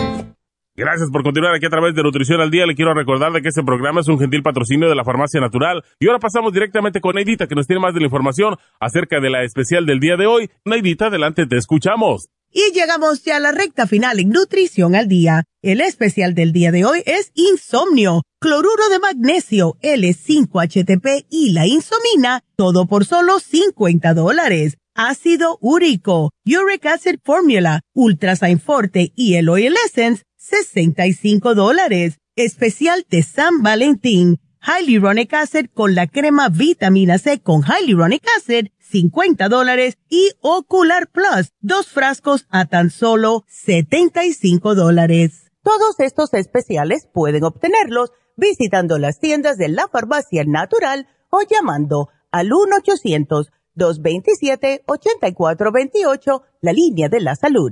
Gracias por continuar aquí a través de Nutrición al Día. Le quiero recordar de que este programa es un gentil patrocinio de la Farmacia Natural. Y ahora pasamos directamente con Neidita, que nos tiene más de la información acerca de la especial del día de hoy. Neidita, adelante, te escuchamos. Y llegamos ya a la recta final en Nutrición al Día. El especial del día de hoy es Insomnio, Cloruro de Magnesio, L5HTP y la Insomina, todo por solo 50 dólares ácido úrico, uric acid formula, ultrasign forte y el oil essence, 65 dólares. Especial de San Valentín. Hyaluronic Acid con la crema vitamina C con Hyaluronic Acid, 50 dólares. Y Ocular Plus, dos frascos a tan solo 75 dólares. Todos estos especiales pueden obtenerlos visitando las tiendas de la farmacia natural o llamando al 1-800-227-8428, la línea de la salud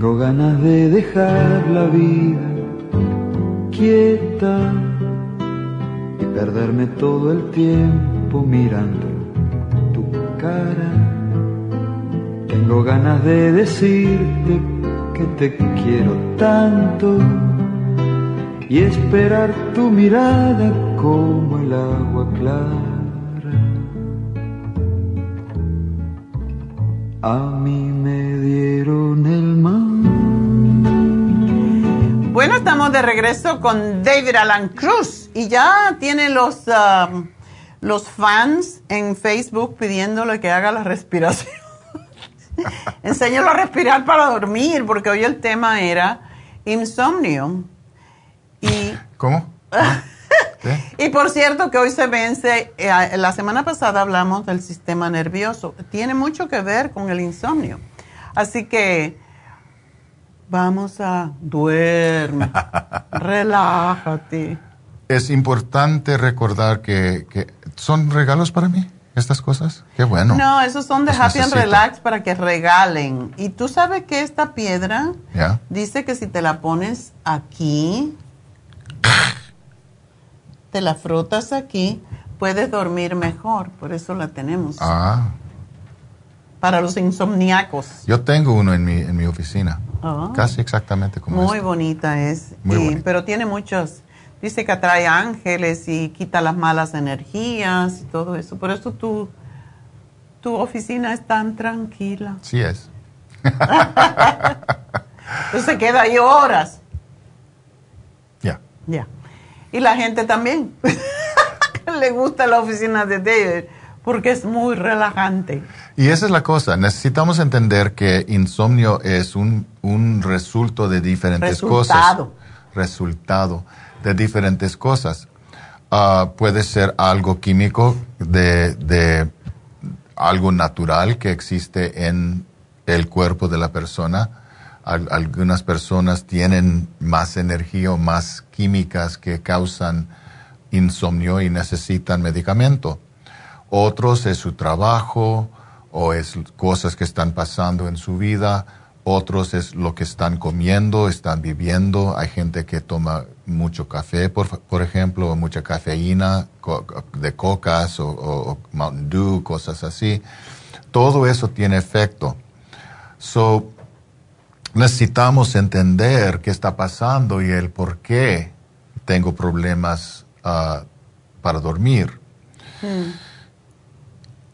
Ganas de dejar la vida quieta y perderme todo el tiempo mirando tu cara. Tengo ganas de decirte que te quiero tanto y esperar tu mirada como el agua clara. A mí me dieron el mar. Bueno, estamos de regreso con David Alan Cruz y ya tiene los, um, los fans en Facebook pidiéndole que haga la respiración. Enséñalo a respirar para dormir, porque hoy el tema era insomnio. Y, ¿Cómo? y por cierto que hoy se vence, eh, la semana pasada hablamos del sistema nervioso, tiene mucho que ver con el insomnio. Así que vamos a duerme, relájate. Es importante recordar que, que son regalos para mí estas cosas? Qué bueno. No, esos son de Los Happy and. Relax para que regalen. Y tú sabes que esta piedra dice que si te la pones aquí, te la frotas aquí, puedes dormir mejor. Por eso la tenemos. Ah, Para los insomniacos. yo tengo uno en mi, en mi oficina. Ah. Casi exactamente como Muy este. bonita es. Muy Y- bonita. Pero tiene muchos. Dice que atrae ángeles y quita las malas energías y todo eso. Por eso tu, tu oficina es tan tranquila. Sí es. Entonces se queda ahí horas. Ya. Ya. Y la gente también. Le gusta la oficina de David porque es muy relajante. Y esa es la cosa. Necesitamos entender que insomnio es un, un resultado de diferentes Resultado. cosas. Resultado de diferentes cosas. Ah, puede ser algo químico de, de algo natural que existe en el cuerpo de la persona. Al- algunas personas tienen más energía o más químicas que causan insomnio y necesitan medicamento. Otros es su trabajo o es cosas que están pasando en su vida. Otros es lo que están comiendo, están viviendo. Hay gente que toma mucho café, por, por ejemplo, mucha cafeína de cocas o, Mountain Dew, cosas así. Todo eso tiene efecto. So, necesitamos entender qué está pasando y el por qué tengo problemas ah, para dormir.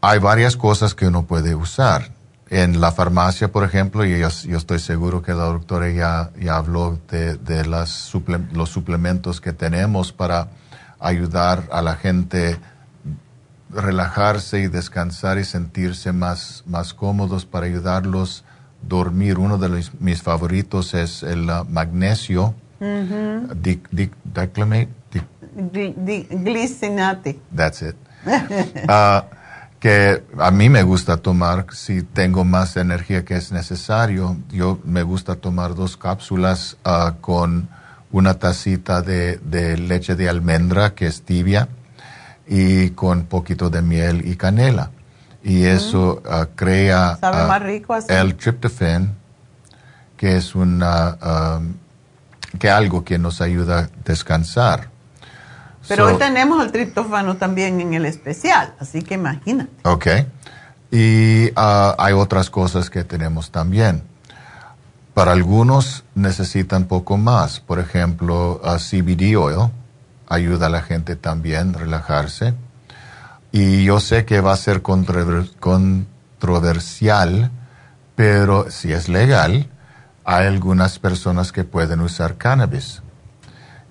Hay varias cosas que uno puede usar. En la farmacia, por ejemplo, y yo, yo estoy seguro que la doctora ya, ya habló de, de las suple- los suplementos que tenemos para ayudar a la gente relajarse y descansar y sentirse más, más cómodos para ayudarlos a dormir. Uno de los- mis favoritos es el ah, magnesio, Ujú. di, di- diclamate, di- Gli- di- Glicinate. That's it. Ah, que a mí me gusta tomar si tengo más energía que es necesario. Yo me gusta tomar dos cápsulas ah, con una tacita de, de leche de almendra que es tibia y con poquito de miel y canela. Y eso ah, crea Sabe ah, más rico así. el tryptophan, que es una ah, que algo que nos ayuda a descansar. Pero So- hoy tenemos el triptófano también en el especial, así que imagínate. Ok. Y ah, hay otras cosas que tenemos también. Para algunos necesitan poco más. Por ejemplo, CBD oil ayuda a la gente también a relajarse. Y yo sé que va a ser controver- controversial, pero si es legal, hay algunas personas que pueden usar cannabis.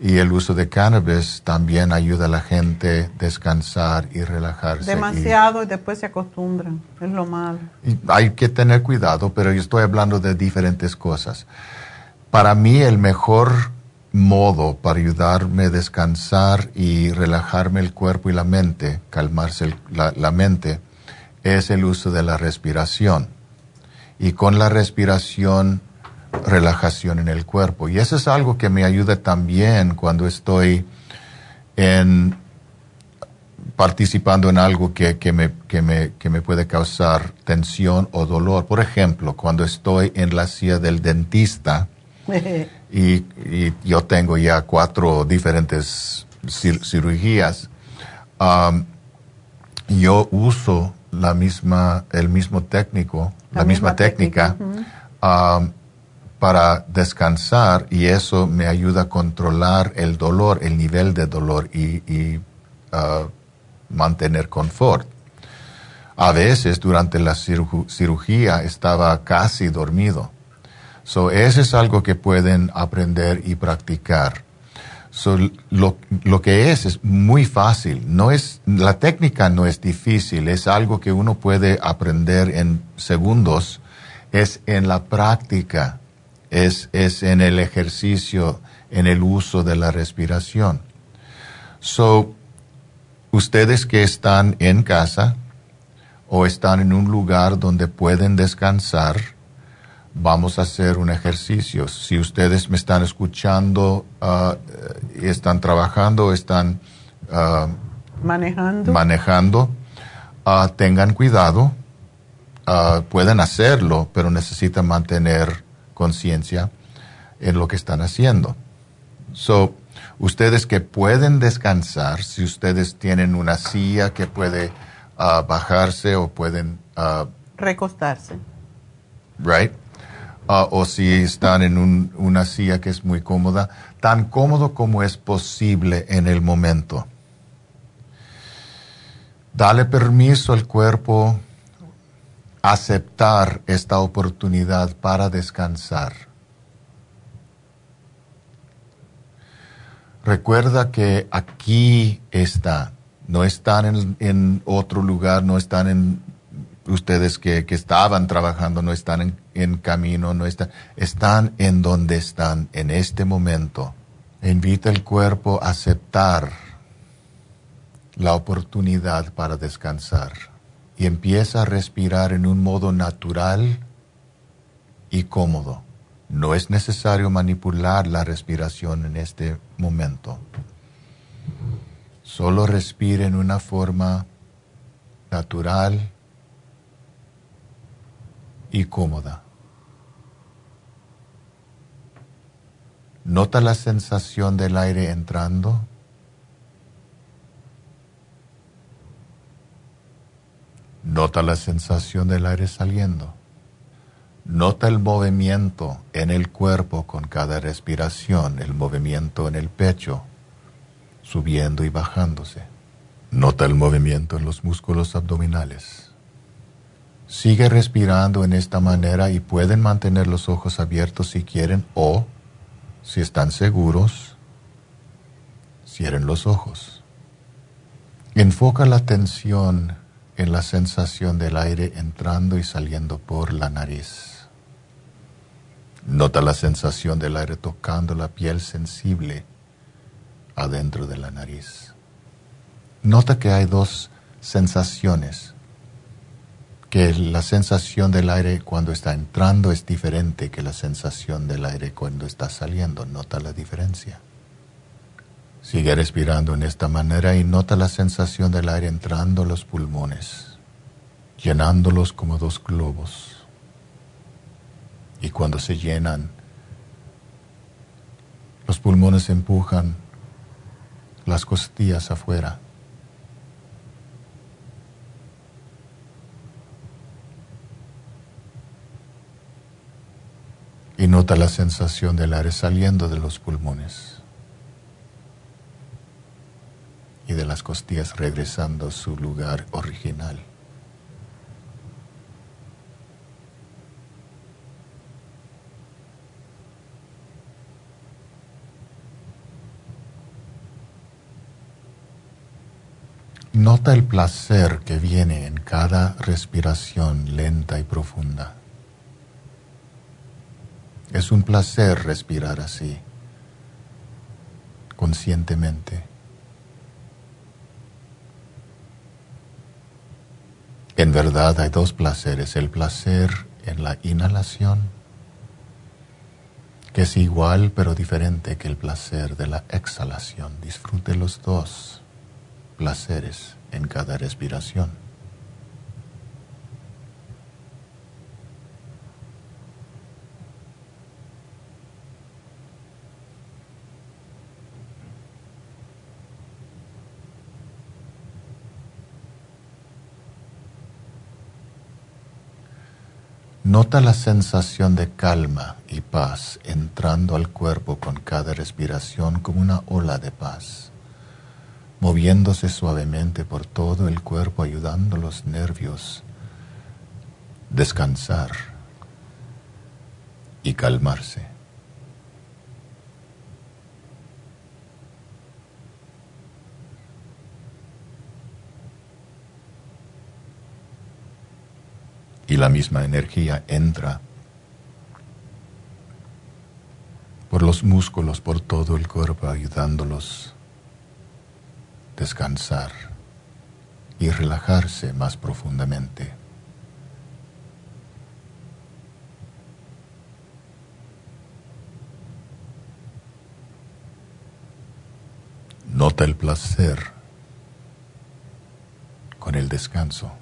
Y el uso de cannabis también ayuda a la gente a descansar y relajarse. y- Demasiado y después se acostumbran, es lo malo. y hay que tener cuidado, pero yo estoy hablando de diferentes cosas. Para mí el mejor modo para ayudarme a descansar y relajarme el cuerpo y la mente, calmarse el- la, la mente, es el uso de la respiración. Y con la respiración, relajación en el cuerpo. Y eso es algo que me ayuda también cuando estoy en participando en algo que, que, me, que, me, que me puede causar tensión o dolor. Por ejemplo, cuando estoy en la silla del dentista y, y yo tengo ya cuatro diferentes cir- cirugías, um, yo uso la misma, el mismo técnico, la, misma, técnica, um, para descansar y eso me ayuda a controlar el dolor, el nivel de dolor y, uh, mantener confort. A veces durante la ciru- cirugía estaba casi dormido. So, eso es algo que pueden aprender y practicar. Lo, lo que es es muy fácil. No es, la técnica no es difícil, es algo que uno puede aprender en segundos. Es en la práctica, es, es en el ejercicio, en el uso de la respiración. So, ustedes que están en casa o están en un lugar donde pueden descansar, vamos a hacer un ejercicio. Si ustedes me están escuchando y están trabajando, están ah, Manejando. manejando, ah, tengan cuidado. Pueden hacerlo, pero necesitan mantener conciencia en lo que están haciendo. So, ustedes que pueden descansar, si ustedes tienen una silla que puede ah, bajarse o pueden ah, Recostarse. right? Ah, o si están en un- una silla que es muy cómoda, tan cómodo como es posible en el momento. Dale permiso al cuerpo aceptar esta oportunidad para descansar. Recuerda que aquí está, no están en, en otro lugar, no están en ustedes que, que estaban trabajando, no están en, en camino, no están, están en donde están en este momento. Invita el cuerpo a aceptar la oportunidad para descansar y empieza a respirar en un modo natural y cómodo. No es necesario manipular la respiración en este momento. Solo respire en una forma natural y cómoda. Nota la sensación del aire entrando. Nota la sensación del aire saliendo. Nota el movimiento en el cuerpo con cada respiración, el movimiento en el pecho, subiendo y bajándose. Nota el movimiento en los músculos abdominales. Sigue respirando en esta manera y pueden mantener los ojos abiertos si quieren o, si están seguros, cierren los ojos. Enfoca la atención en la sensación del aire entrando y saliendo por la nariz. Nota la sensación del aire tocando la piel sensible adentro de la nariz. Nota que hay dos sensaciones, que la sensación del aire cuando está entrando es diferente que la sensación del aire cuando está saliendo. Nota la diferencia. Sigue respirando en esta manera y nota la sensación del aire entrando a los pulmones, llenándolos como dos globos. Y cuando se llenan, los pulmones empujan las costillas afuera. Y nota la sensación del aire saliendo de los pulmones y de las costillas regresando a su lugar original. Nota el placer que viene en cada respiración lenta y profunda. Es un placer respirar así, conscientemente. En verdad hay dos placeres, el placer en la inhalación, que es igual pero diferente que el placer de la exhalación. Disfrute los dos. placeres en cada respiración. Nota la sensación de calma y paz entrando al cuerpo con cada respiración como una ola de paz, moviéndose suavemente por todo el cuerpo ayudando a los nervios descansar y calmarse. Y la misma energía entra por los músculos, por todo el cuerpo, ayudándolos a descansar y relajarse más profundamente. Nota el placer con el descanso.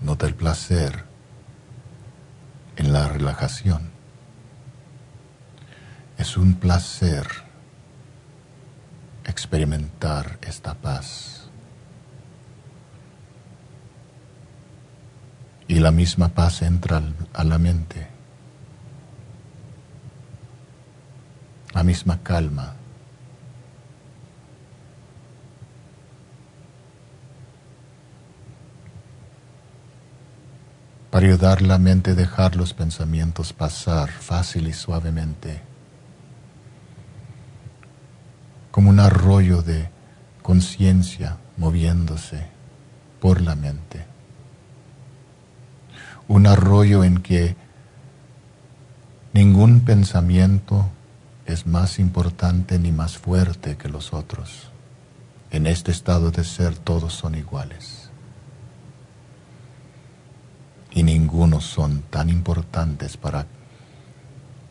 Nota el placer en la relajación. Es un placer experimentar esta paz. Y la misma paz entra a la mente. La misma calma. Para ayudar la mente a dejar los pensamientos pasar fácil y suavemente, como un arroyo de conciencia moviéndose por la mente. Un arroyo en que ningún pensamiento es más importante ni más fuerte que los otros. En este estado de ser todos son iguales y ninguno son tan importantes para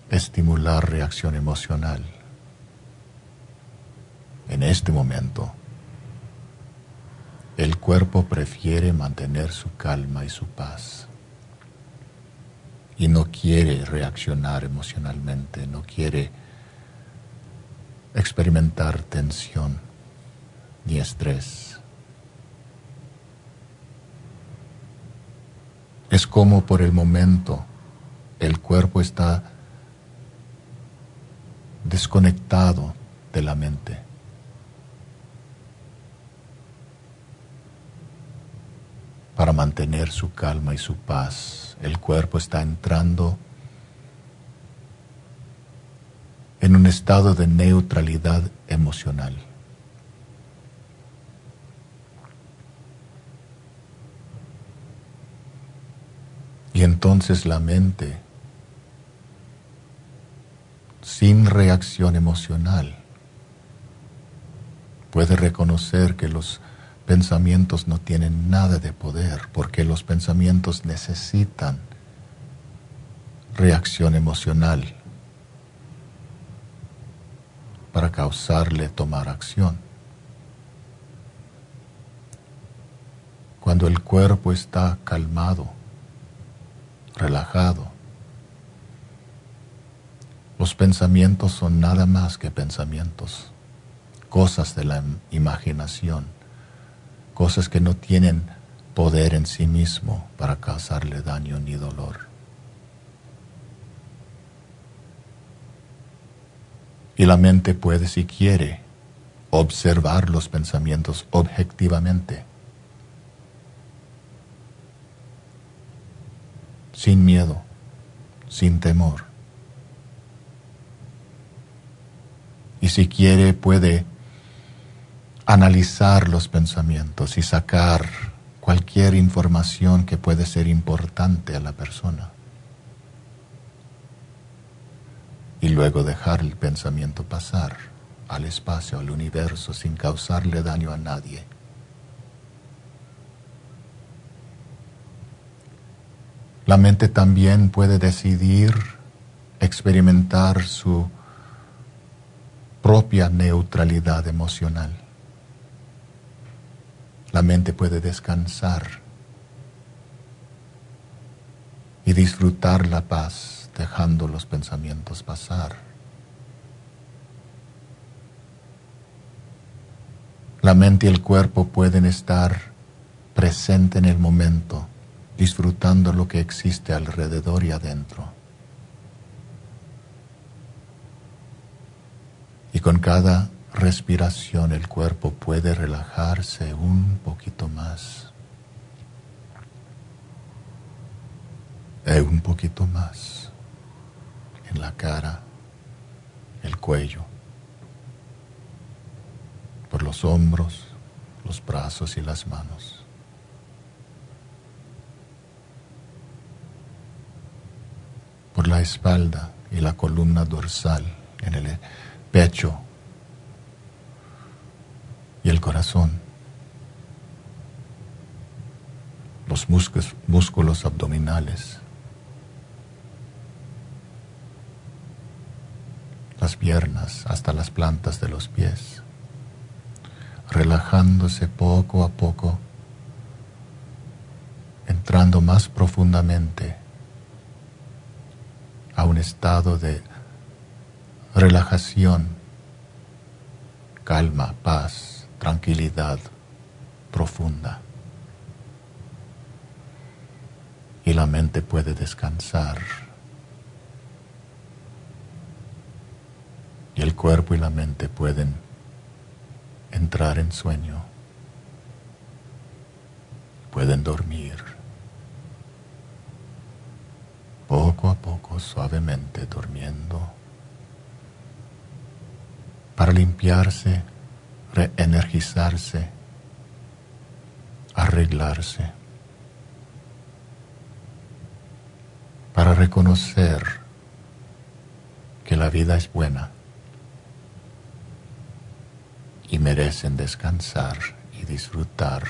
estimular reacción emocional. En este momento, el cuerpo prefiere mantener su calma y su paz y no quiere reaccionar emocionalmente, no quiere experimentar tensión ni estrés. Es como por el momento el cuerpo está desconectado de la mente. Para mantener su calma y su paz, el cuerpo está entrando en un estado de neutralidad emocional. Y entonces la mente, sin reacción emocional, puede reconocer que los pensamientos no tienen nada de poder, porque los pensamientos necesitan reacción emocional para causarle tomar acción. Cuando el cuerpo está calmado, relajado. Los pensamientos son nada más que pensamientos, cosas de la imaginación, cosas que no tienen poder en sí mismo para causarle daño ni dolor. Y la mente puede, si quiere, observar los pensamientos objetivamente sin miedo, sin temor. Y si quiere puede analizar los pensamientos y sacar cualquier información que puede ser importante a la persona. Y luego dejar el pensamiento pasar al espacio, al universo, sin causarle daño a nadie. La mente también puede decidir experimentar su propia neutralidad emocional. La mente puede descansar y disfrutar la paz dejando los pensamientos pasar. La mente y el cuerpo pueden estar presentes en el momento, disfrutando lo que existe alrededor y adentro. Y con cada respiración el cuerpo puede relajarse un poquito más. un poquito más en la cara, el cuello, por los hombros, los brazos y las manos. Por la espalda y la columna dorsal, en el pecho y el corazón. Los músculos, músculos abdominales. Las piernas hasta las plantas de los pies. Relajándose poco a poco. Entrando más profundamente a un estado de relajación, calma, paz, tranquilidad profunda. Y la mente puede descansar. Y el cuerpo y la mente pueden entrar en sueño. Pueden dormir. Poco a poco, suavemente, durmiendo para limpiarse, reenergizarse, arreglarse, para reconocer que la vida es buena y merecen descansar y disfrutar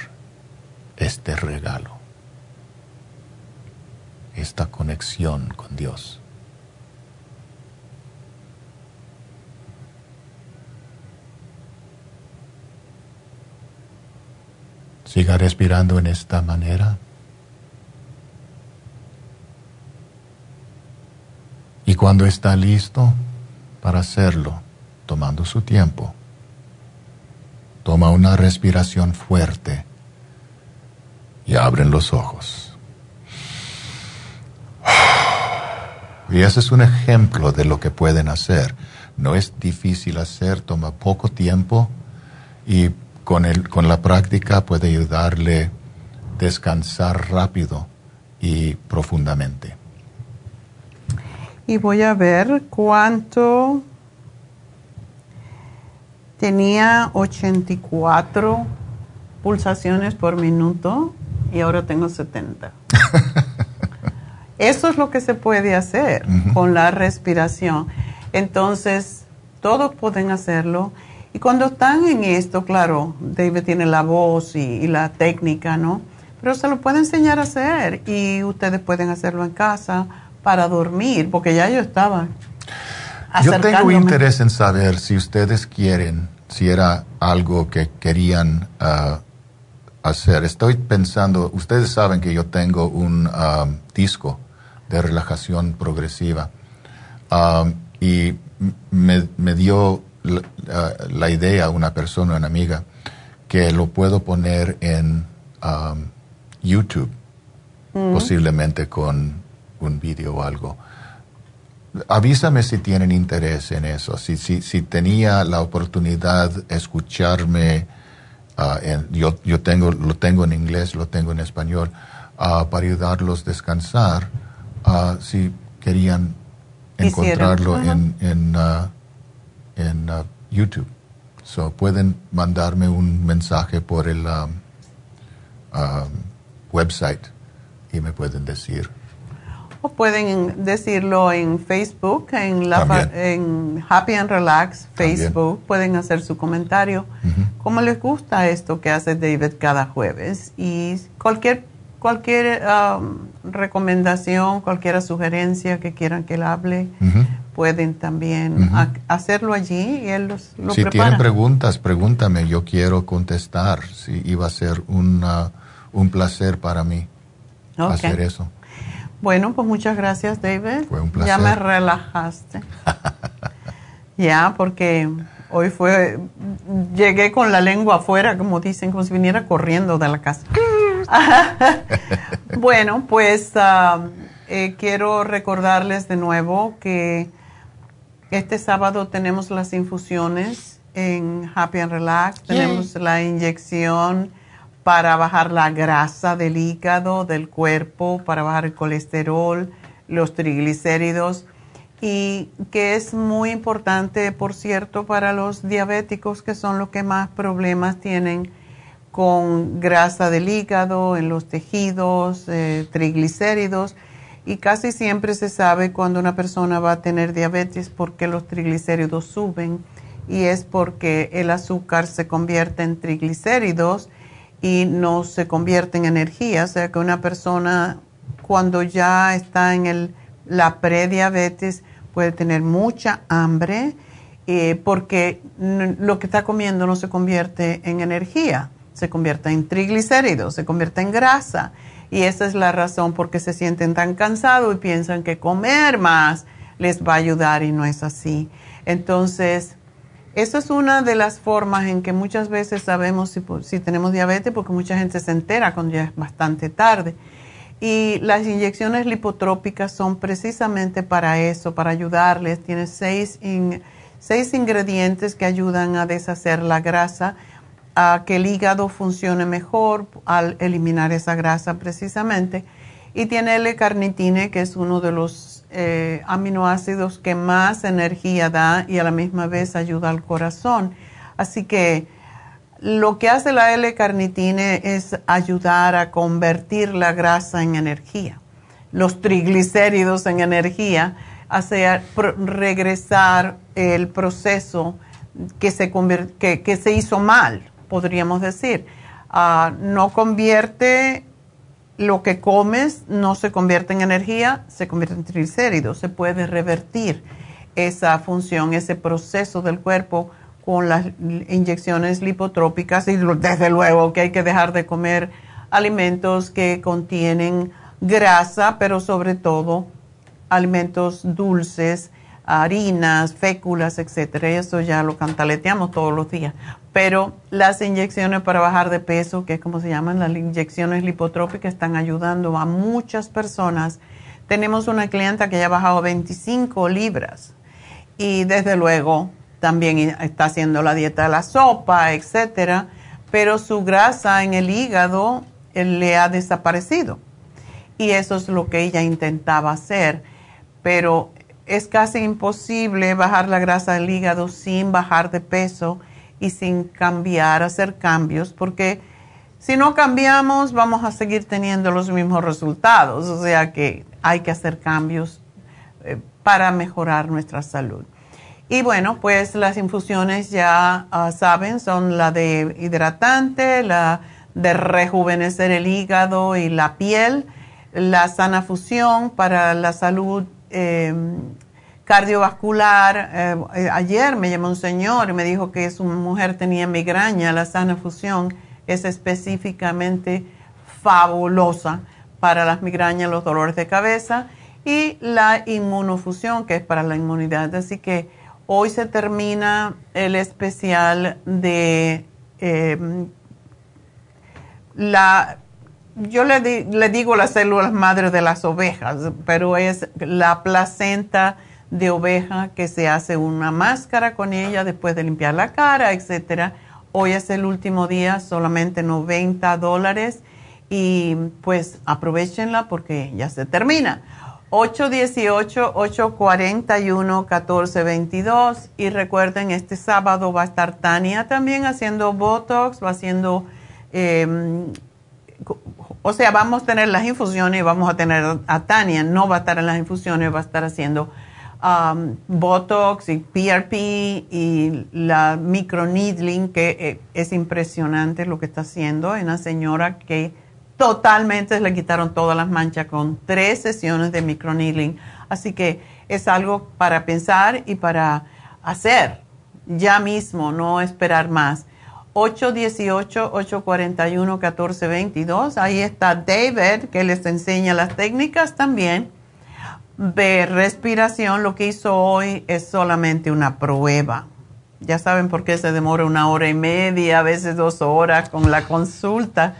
este regalo, esta conexión con Dios. Siga respirando en esta manera. Y cuando está listo para hacerlo, tomando su tiempo, toma una respiración fuerte y abren los ojos. Y ese es un ejemplo de lo que pueden hacer. No es difícil hacer, toma poco tiempo y con, el, con la práctica puede ayudarle a descansar rápido y profundamente. Y voy a ver cuánto tenía 84 pulsaciones por minuto y ahora tengo 70. Eso es lo que se puede hacer con la respiración. Entonces, todos pueden hacerlo y cuando están en esto, claro, David tiene la voz y, la técnica, ¿no? Pero se lo puede enseñar a hacer y ustedes pueden hacerlo en casa para dormir, porque ya yo estaba. Yo tengo interés en saber si ustedes quieren, si era algo que querían ah, hacer. Estoy pensando, ustedes saben que yo tengo un ah, disco de relajación progresiva ah, y me, me dio la, idea una persona, una amiga, que lo puedo poner en um, YouTube, mm. posiblemente con un video o algo. Avísame si tienen interés en eso. Si, si, si tenía la oportunidad de escucharme, uh, yo, yo tengo, lo tengo en inglés, lo tengo en español, uh, para ayudarlos a descansar, uh, si querían encontrarlo en, en en uh, YouTube. So pueden mandarme un mensaje por el um, um, website y me pueden decir. O pueden decirlo en Facebook, en, la en Happy and Relax Facebook, pueden hacer su comentario. ¿Cómo les gusta esto que hace David cada jueves? Y cualquier, cualquier um, recomendación, cualquier sugerencia que quieran que él hable, pueden también hacerlo allí y él los, lo si prepara. tienen preguntas, pregúntame. Yo quiero contestar. Si iba a ser una- un placer para mí hacer eso. Bueno, pues muchas gracias, David. Fue un Ya placer. me relajaste. ya, porque hoy fue, llegué con la lengua afuera, como dicen, como si viniera corriendo de la casa. bueno, pues ah, eh, quiero recordarles de nuevo que este sábado tenemos las infusiones en Happy and Relax, Yay. tenemos la inyección para bajar la grasa del hígado, del cuerpo, para bajar el colesterol, los triglicéridos y que es muy importante, por cierto, para los diabéticos que son los que más problemas tienen con grasa del hígado, en los tejidos, eh, triglicéridos. Y casi siempre se sabe cuando una persona va a tener diabetes porque los triglicéridos suben y es porque el azúcar se convierte en triglicéridos y no se convierte en energía. O sea que una persona cuando ya está en el, la prediabetes puede tener mucha hambre eh, porque lo que está comiendo no se convierte en energía, se convierte en triglicéridos, se convierte en grasa. Y esa es la razón por qué se sienten tan cansados y piensan que comer más les va a ayudar y no es así. Entonces, eso es una de las formas en que muchas veces sabemos si, tenemos diabetes porque mucha gente se entera cuando ya es bastante tarde. Y las inyecciones lipotrópicas son precisamente para eso, para ayudarles. Tiene seis, seis ingredientes que ayudan a deshacer la grasa, a que el hígado funcione mejor al eliminar esa grasa precisamente. Y tiene L-carnitine, que es uno de los eh, aminoácidos que más energía da y a la misma vez ayuda al corazón. Así que lo que hace la L-carnitine es ayudar a convertir la grasa en energía, los triglicéridos en energía, hacer regresar el proceso que se, que se hizo mal, podríamos decir. Ah, no convierte lo que comes, no se convierte en energía, se convierte en triglicéridos. Se puede revertir esa función, ese proceso del cuerpo con las inyecciones lipotrópicas y desde luego que hay que dejar de comer alimentos que contienen grasa, pero sobre todo alimentos dulces, harinas, féculas, etcétera. Eso ya lo cantaleteamos todos los días. Pero las inyecciones para bajar de peso, que es como se llaman, las inyecciones lipotrópicas, están ayudando a muchas personas. Tenemos una clienta que ya ha bajado 25 libras y desde luego también está haciendo la dieta de la sopa, etcétera, pero su grasa en el hígado le ha desaparecido. Y eso es lo que ella intentaba hacer, pero es casi imposible bajar la grasa del hígado sin bajar de peso y sin cambiar, hacer cambios, porque si no cambiamos vamos a seguir teniendo los mismos resultados, o sea que hay que hacer cambios eh, para mejorar nuestra salud. Y bueno, pues las infusiones ya ah, saben, son la de hidratante, la de rejuvenecer el hígado y la piel, la sana fusión para la salud eh, cardiovascular. Eh, eh, ayer me llamó un señor y me dijo que su mujer tenía migraña. La sana fusión es específicamente fabulosa para las migrañas, los dolores de cabeza y la inmunofusión que es para la inmunidad. Así que hoy se termina el especial de eh, la yo le, le digo las células madre de las ovejas, pero es la placenta de oveja que se hace una máscara con ella después de limpiar la cara, etcétera. Hoy es el último día, solamente 90 dólares y pues aprovechenla porque ya se termina. 818-841-1422 y recuerden, este sábado va a estar Tania también haciendo Botox, va haciendo... em, o sea, vamos a tener las infusiones y vamos a tener a Tania, no va a estar en las infusiones, va a estar haciendo um, Botox y PRP y la microneedling, que eh, es impresionante lo que está haciendo. Hay una señora que totalmente le quitaron todas las manchas con tres sesiones de microneedling. Así que es algo para pensar y para hacer ya mismo, no esperar más. 818-841-1422. Ahí está David, que les enseña las técnicas también de respiración. Lo que hizo hoy es solamente una prueba. Ya saben por qué se demora una hora y media, a veces dos horas con la consulta,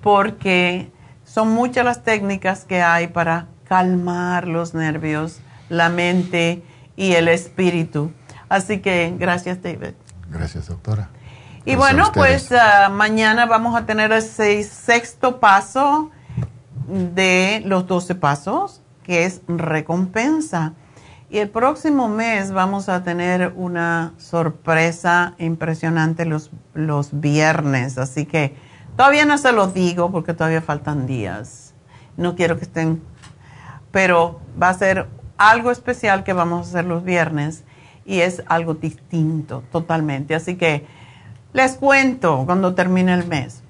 porque son muchas las técnicas que hay para calmar los nervios, la mente y el espíritu. Así que gracias, David. Gracias, doctora. Y bueno, pues ah, mañana vamos a tener el sexto paso de los 12 pasos, que es recompensa. Y el próximo mes vamos a tener una sorpresa impresionante los, los viernes. Así que todavía no se los digo porque todavía faltan días. No quiero que estén, pero va a ser algo especial que vamos a hacer los viernes y es algo distinto totalmente. Así que les cuento cuando termine el mes.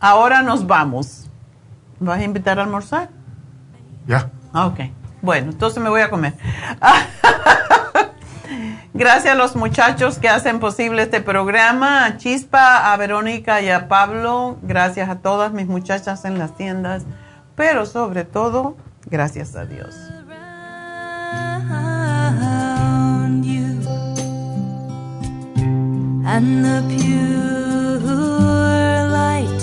Ahora nos vamos. ¿Vas a invitar a almorzar? Ya. Ok. Bueno, entonces me voy a comer. Gracias a los muchachos que hacen posible este programa, a Chispa, a Verónica y a Pablo. Gracias a todas mis muchachas en las tiendas. Pero sobre todo, gracias a Dios. and the pure light